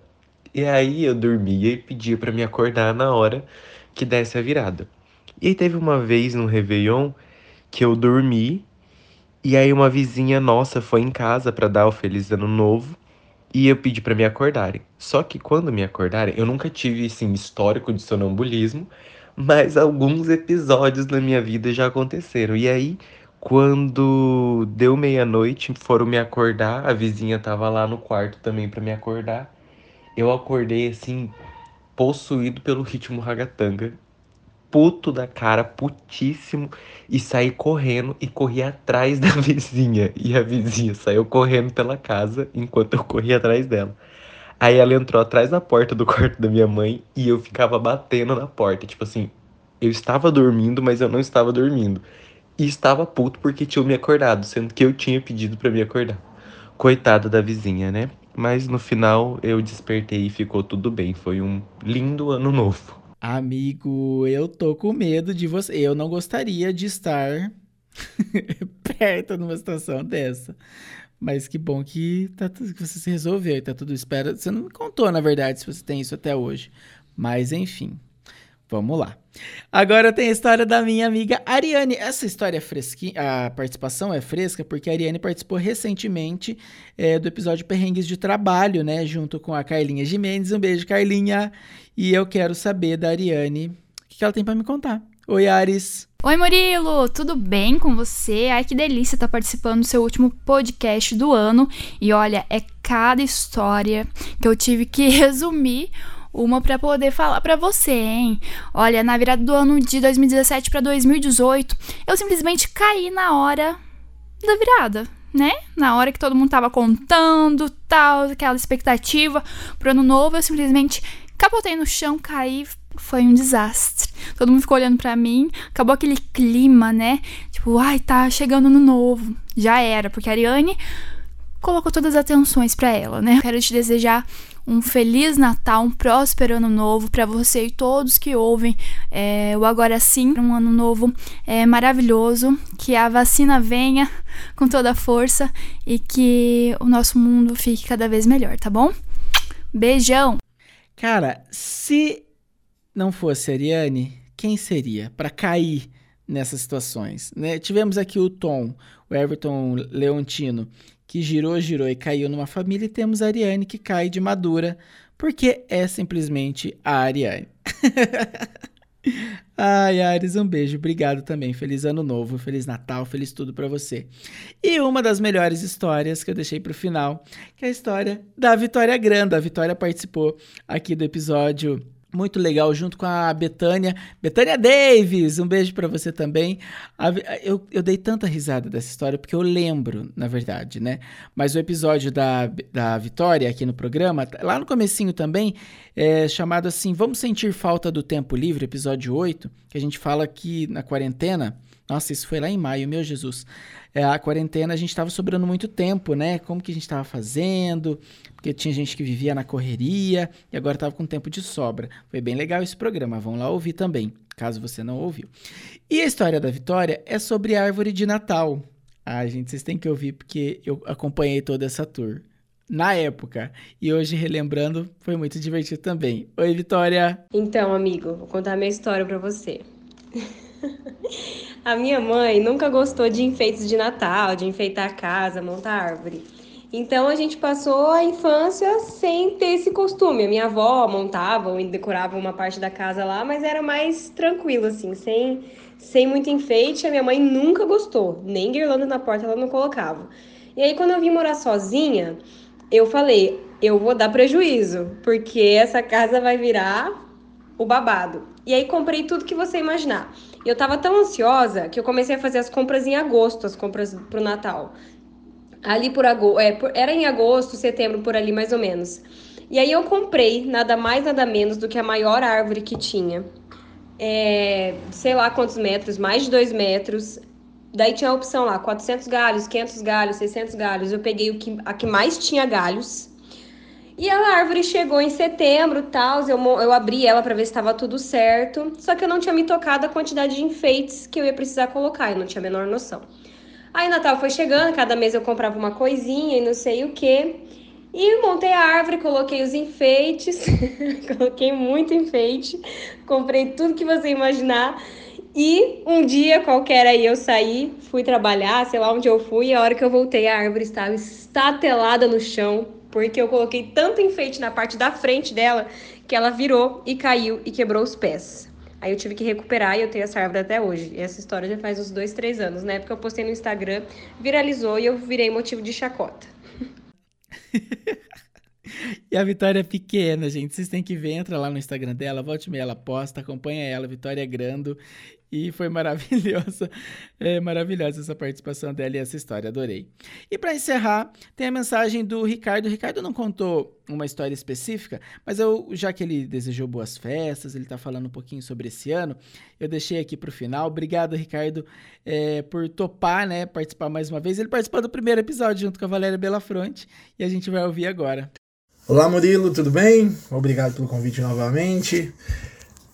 E aí eu dormia e pedia para me acordar na hora que desse a virada. E aí teve uma vez no Réveillon que eu dormi e aí uma vizinha nossa foi em casa para dar o feliz ano novo e eu pedi para me acordarem. Só que quando me acordarem, eu nunca tive assim histórico de sonambulismo, mas alguns episódios na minha vida já aconteceram. E aí quando deu meia-noite, foram me acordar, a vizinha tava lá no quarto também para me acordar. Eu acordei assim possuído pelo ritmo ragatanga puto da cara, putíssimo, e saí correndo e corri atrás da vizinha. E a vizinha saiu correndo pela casa enquanto eu corri atrás dela. Aí ela entrou atrás da porta do quarto da minha mãe e eu ficava batendo na porta. Tipo assim, eu estava dormindo, mas eu não estava dormindo. E estava puto porque tinham me acordado, sendo que eu tinha pedido para me acordar. Coitada da vizinha, né? Mas no final eu despertei e ficou tudo bem. Foi um lindo ano novo. Amigo, eu tô com medo de você. Eu não gostaria de estar perto numa situação dessa. Mas que bom que, tá, que você se resolveu e tá tudo espera. Você não me contou, na verdade, se você tem isso até hoje. Mas enfim, vamos lá. Agora tem a história da minha amiga Ariane. Essa história é fresquinha, a participação é fresca porque a Ariane participou recentemente é, do episódio Perrengues de Trabalho, né? Junto com a Carlinha Jimenez. Um beijo, Carlinha. E eu quero saber da Ariane o que ela tem para me contar. Oi, Ares. Oi, Murilo, tudo bem com você? Ai, que delícia estar participando do seu último podcast do ano. E olha, é cada história que eu tive que resumir uma para poder falar para você, hein? Olha, na virada do ano de 2017 para 2018, eu simplesmente caí na hora da virada. né? Na hora que todo mundo tava contando, tal, aquela expectativa pro ano novo, eu simplesmente capotei no chão, caí, foi um desastre. Todo mundo ficou olhando para mim, acabou aquele clima, né? Tipo, ai, tá chegando no novo. Já era, porque a Ariane colocou todas as atenções para ela, né? Quero te desejar um feliz Natal, um próspero ano novo para você e todos que ouvem é, o Agora Sim, um ano novo é, maravilhoso, que a vacina venha com toda a força e que o nosso mundo fique cada vez melhor, tá bom? Beijão! Cara, se não fosse a Ariane, quem seria para cair nessas situações? Né? Tivemos aqui o Tom, o Everton Leontino, que girou, girou e caiu numa família, e temos a Ariane que cai de madura, porque é simplesmente a Ariane. Ai, Ares, um beijo. Obrigado também. Feliz ano novo, feliz Natal, feliz tudo para você. E uma das melhores histórias que eu deixei pro final, que é a história da Vitória Granda. A Vitória participou aqui do episódio muito legal, junto com a Betânia. Betânia Davis, um beijo para você também. Eu, eu dei tanta risada dessa história, porque eu lembro, na verdade, né? Mas o episódio da, da Vitória aqui no programa, lá no comecinho também, é chamado assim, Vamos Sentir Falta do Tempo Livre, episódio 8, que a gente fala que na quarentena... Nossa, isso foi lá em maio, meu Jesus. É, a quarentena a gente estava sobrando muito tempo, né? Como que a gente estava fazendo? porque tinha gente que vivia na correria e agora estava com tempo de sobra. Foi bem legal esse programa, vão lá ouvir também, caso você não ouviu. E a história da Vitória é sobre árvore de Natal. Ah, gente, vocês têm que ouvir porque eu acompanhei toda essa tour na época. E hoje, relembrando, foi muito divertido também. Oi, Vitória! Então, amigo, vou contar minha história para você. a minha mãe nunca gostou de enfeites de Natal, de enfeitar a casa, montar árvore. Então a gente passou a infância sem ter esse costume. A minha avó montava e decorava uma parte da casa lá, mas era mais tranquilo, assim, sem, sem muito enfeite. A minha mãe nunca gostou, nem guirlanda na porta ela não colocava. E aí, quando eu vim morar sozinha, eu falei: eu vou dar prejuízo, porque essa casa vai virar o babado. E aí, comprei tudo que você imaginar. E eu tava tão ansiosa que eu comecei a fazer as compras em agosto, as compras pro Natal ali por agosto, é, era em agosto, setembro, por ali mais ou menos. E aí eu comprei nada mais, nada menos do que a maior árvore que tinha. É, sei lá quantos metros, mais de dois metros. Daí tinha a opção lá, 400 galhos, 500 galhos, 600 galhos. Eu peguei o que, a que mais tinha galhos. E a árvore chegou em setembro, tal, eu, eu abri ela para ver se estava tudo certo. Só que eu não tinha me tocado a quantidade de enfeites que eu ia precisar colocar, eu não tinha a menor noção. Aí Natal foi chegando, cada mês eu comprava uma coisinha e não sei o que. E montei a árvore, coloquei os enfeites, coloquei muito enfeite, comprei tudo que você imaginar. E um dia qualquer aí eu saí, fui trabalhar, sei lá onde eu fui, e a hora que eu voltei a árvore estava estatelada no chão, porque eu coloquei tanto enfeite na parte da frente dela que ela virou e caiu e quebrou os pés. Aí eu tive que recuperar e eu tenho essa árvore até hoje. E essa história já faz uns dois, três anos. Na época eu postei no Instagram, viralizou e eu virei motivo de chacota. e a Vitória é pequena, gente. Vocês têm que ver, entra lá no Instagram dela, volte meia, ela posta, acompanha ela, Vitória é Grando. E foi maravilhosa, é maravilhosa essa participação dela e essa história, adorei. E para encerrar, tem a mensagem do Ricardo. O Ricardo não contou uma história específica, mas eu, já que ele desejou boas festas, ele está falando um pouquinho sobre esse ano, eu deixei aqui para o final. Obrigado, Ricardo, é, por topar, né, participar mais uma vez. Ele participou do primeiro episódio junto com a Valéria Belafronte e a gente vai ouvir agora. Olá, Murilo, tudo bem? Obrigado pelo convite novamente.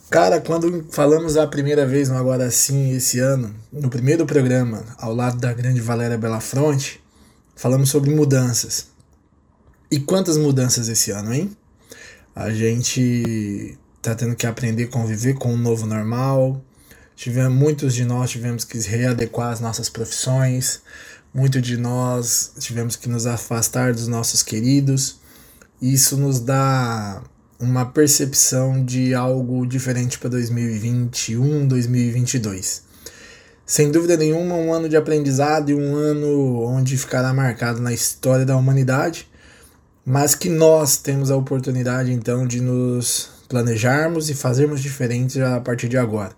Cara, quando falamos a primeira vez no Agora Sim esse ano, no primeiro programa, ao lado da grande Valéria Belafronte, falamos sobre mudanças. E quantas mudanças esse ano, hein? A gente tá tendo que aprender a conviver com um novo normal. Tivemos, muitos de nós tivemos que readequar as nossas profissões. Muitos de nós tivemos que nos afastar dos nossos queridos. Isso nos dá uma percepção de algo diferente para 2021, 2022. Sem dúvida nenhuma, um ano de aprendizado e um ano onde ficará marcado na história da humanidade, mas que nós temos a oportunidade então de nos planejarmos e fazermos diferentes a partir de agora.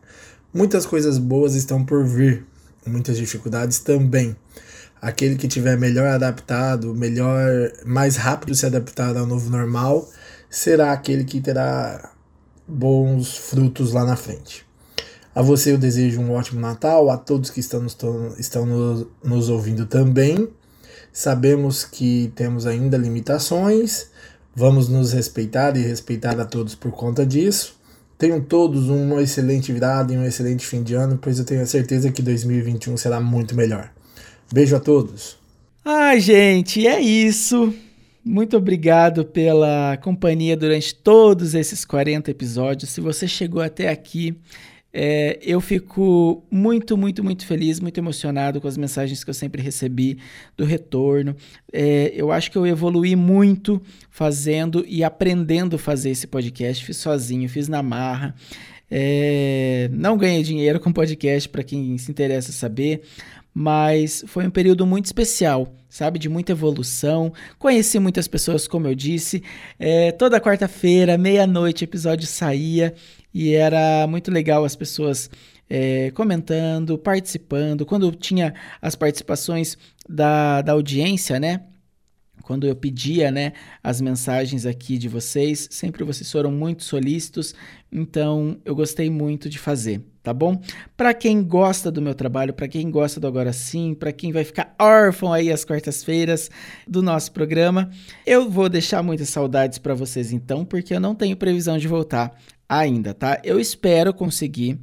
Muitas coisas boas estão por vir, muitas dificuldades também. Aquele que tiver melhor adaptado, melhor, mais rápido se adaptar ao novo normal, será aquele que terá bons frutos lá na frente. A você eu desejo um ótimo Natal, a todos que estão, nos, estão nos, nos ouvindo também. Sabemos que temos ainda limitações, vamos nos respeitar e respeitar a todos por conta disso. Tenham todos uma excelente virada e um excelente fim de ano, pois eu tenho a certeza que 2021 será muito melhor. Beijo a todos. Ai, gente, é isso. Muito obrigado pela companhia durante todos esses 40 episódios. Se você chegou até aqui, é, eu fico muito, muito, muito feliz, muito emocionado com as mensagens que eu sempre recebi do retorno. É, eu acho que eu evolui muito fazendo e aprendendo a fazer esse podcast. Fiz sozinho, fiz na marra. É, não ganhei dinheiro com podcast, para quem se interessa saber, mas foi um período muito especial, sabe? De muita evolução. Conheci muitas pessoas, como eu disse. É, toda quarta-feira, meia-noite, episódio saía e era muito legal as pessoas é, comentando, participando. Quando tinha as participações da, da audiência, né? Quando eu pedia, né, as mensagens aqui de vocês, sempre vocês foram muito solícitos, então eu gostei muito de fazer, tá bom? Para quem gosta do meu trabalho, para quem gosta do Agora Sim, para quem vai ficar órfão aí às quartas-feiras do nosso programa, eu vou deixar muitas saudades para vocês então, porque eu não tenho previsão de voltar ainda, tá? Eu espero conseguir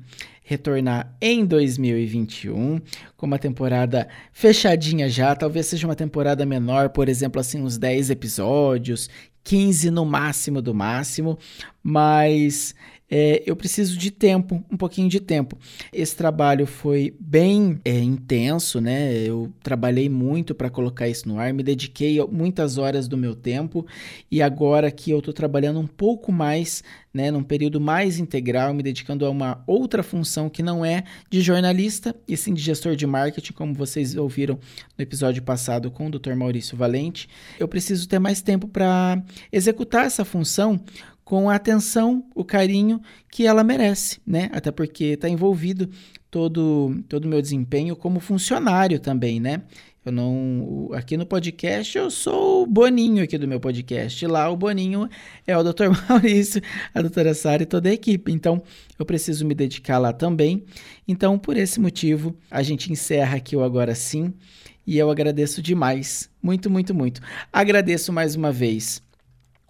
retornar em 2021 com uma temporada fechadinha já, talvez seja uma temporada menor, por exemplo, assim uns 10 episódios, 15 no máximo do máximo, mas é, eu preciso de tempo, um pouquinho de tempo. Esse trabalho foi bem é, intenso, né? Eu trabalhei muito para colocar isso no ar, me dediquei muitas horas do meu tempo e agora que eu estou trabalhando um pouco mais, né, num período mais integral, me dedicando a uma outra função que não é de jornalista e sim de gestor de marketing, como vocês ouviram no episódio passado com o Dr. Maurício Valente. Eu preciso ter mais tempo para executar essa função com a atenção, o carinho que ela merece, né? Até porque está envolvido todo todo o meu desempenho como funcionário também, né? Eu não. Aqui no podcast eu sou o Boninho aqui do meu podcast. Lá o Boninho é o Dr. Maurício, a doutora Sara e toda a equipe. Então eu preciso me dedicar lá também. Então, por esse motivo, a gente encerra aqui o Agora Sim. E eu agradeço demais. Muito, muito, muito. Agradeço mais uma vez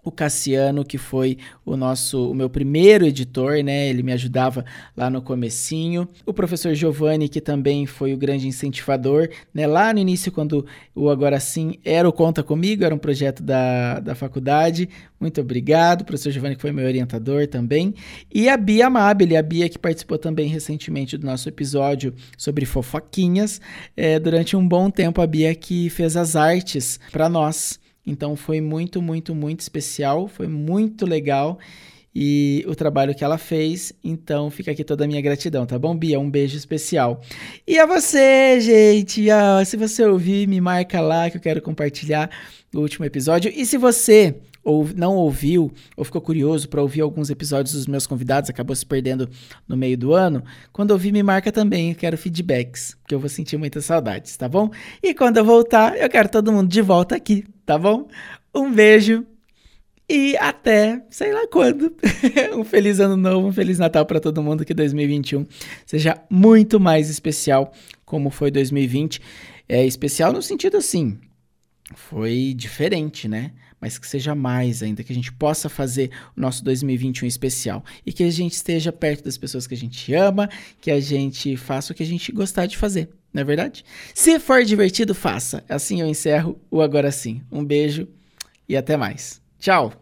o Cassiano, que foi o nosso, o meu primeiro editor, né? Ele me ajudava lá no comecinho. O professor Giovanni, que também foi o grande incentivador, né? Lá no início, quando o Agora Sim era o Conta Comigo, era um projeto da, da faculdade. Muito obrigado, professor Giovanni, que foi meu orientador também. E a Bia Amabile, a Bia que participou também recentemente do nosso episódio sobre fofoquinhas. É, durante um bom tempo, a Bia que fez as artes para nós. Então foi muito, muito, muito especial, foi muito legal e o trabalho que ela fez. Então fica aqui toda a minha gratidão, tá bom, Bia? Um beijo especial. E a você, gente, ah, se você ouvir, me marca lá que eu quero compartilhar o último episódio. E se você ou não ouviu ou ficou curioso para ouvir alguns episódios dos meus convidados, acabou se perdendo no meio do ano, quando ouvir me marca também, eu quero feedbacks, porque eu vou sentir muitas saudades, tá bom? E quando eu voltar, eu quero todo mundo de volta aqui, tá bom? Um beijo e até, sei lá quando. um feliz ano novo, um feliz Natal para todo mundo que 2021 seja muito mais especial como foi 2020. É especial no sentido assim, foi diferente, né? Mas que seja mais ainda, que a gente possa fazer o nosso 2021 especial e que a gente esteja perto das pessoas que a gente ama, que a gente faça o que a gente gostar de fazer, não é verdade? Se for divertido, faça. Assim eu encerro o Agora Sim. Um beijo e até mais. Tchau!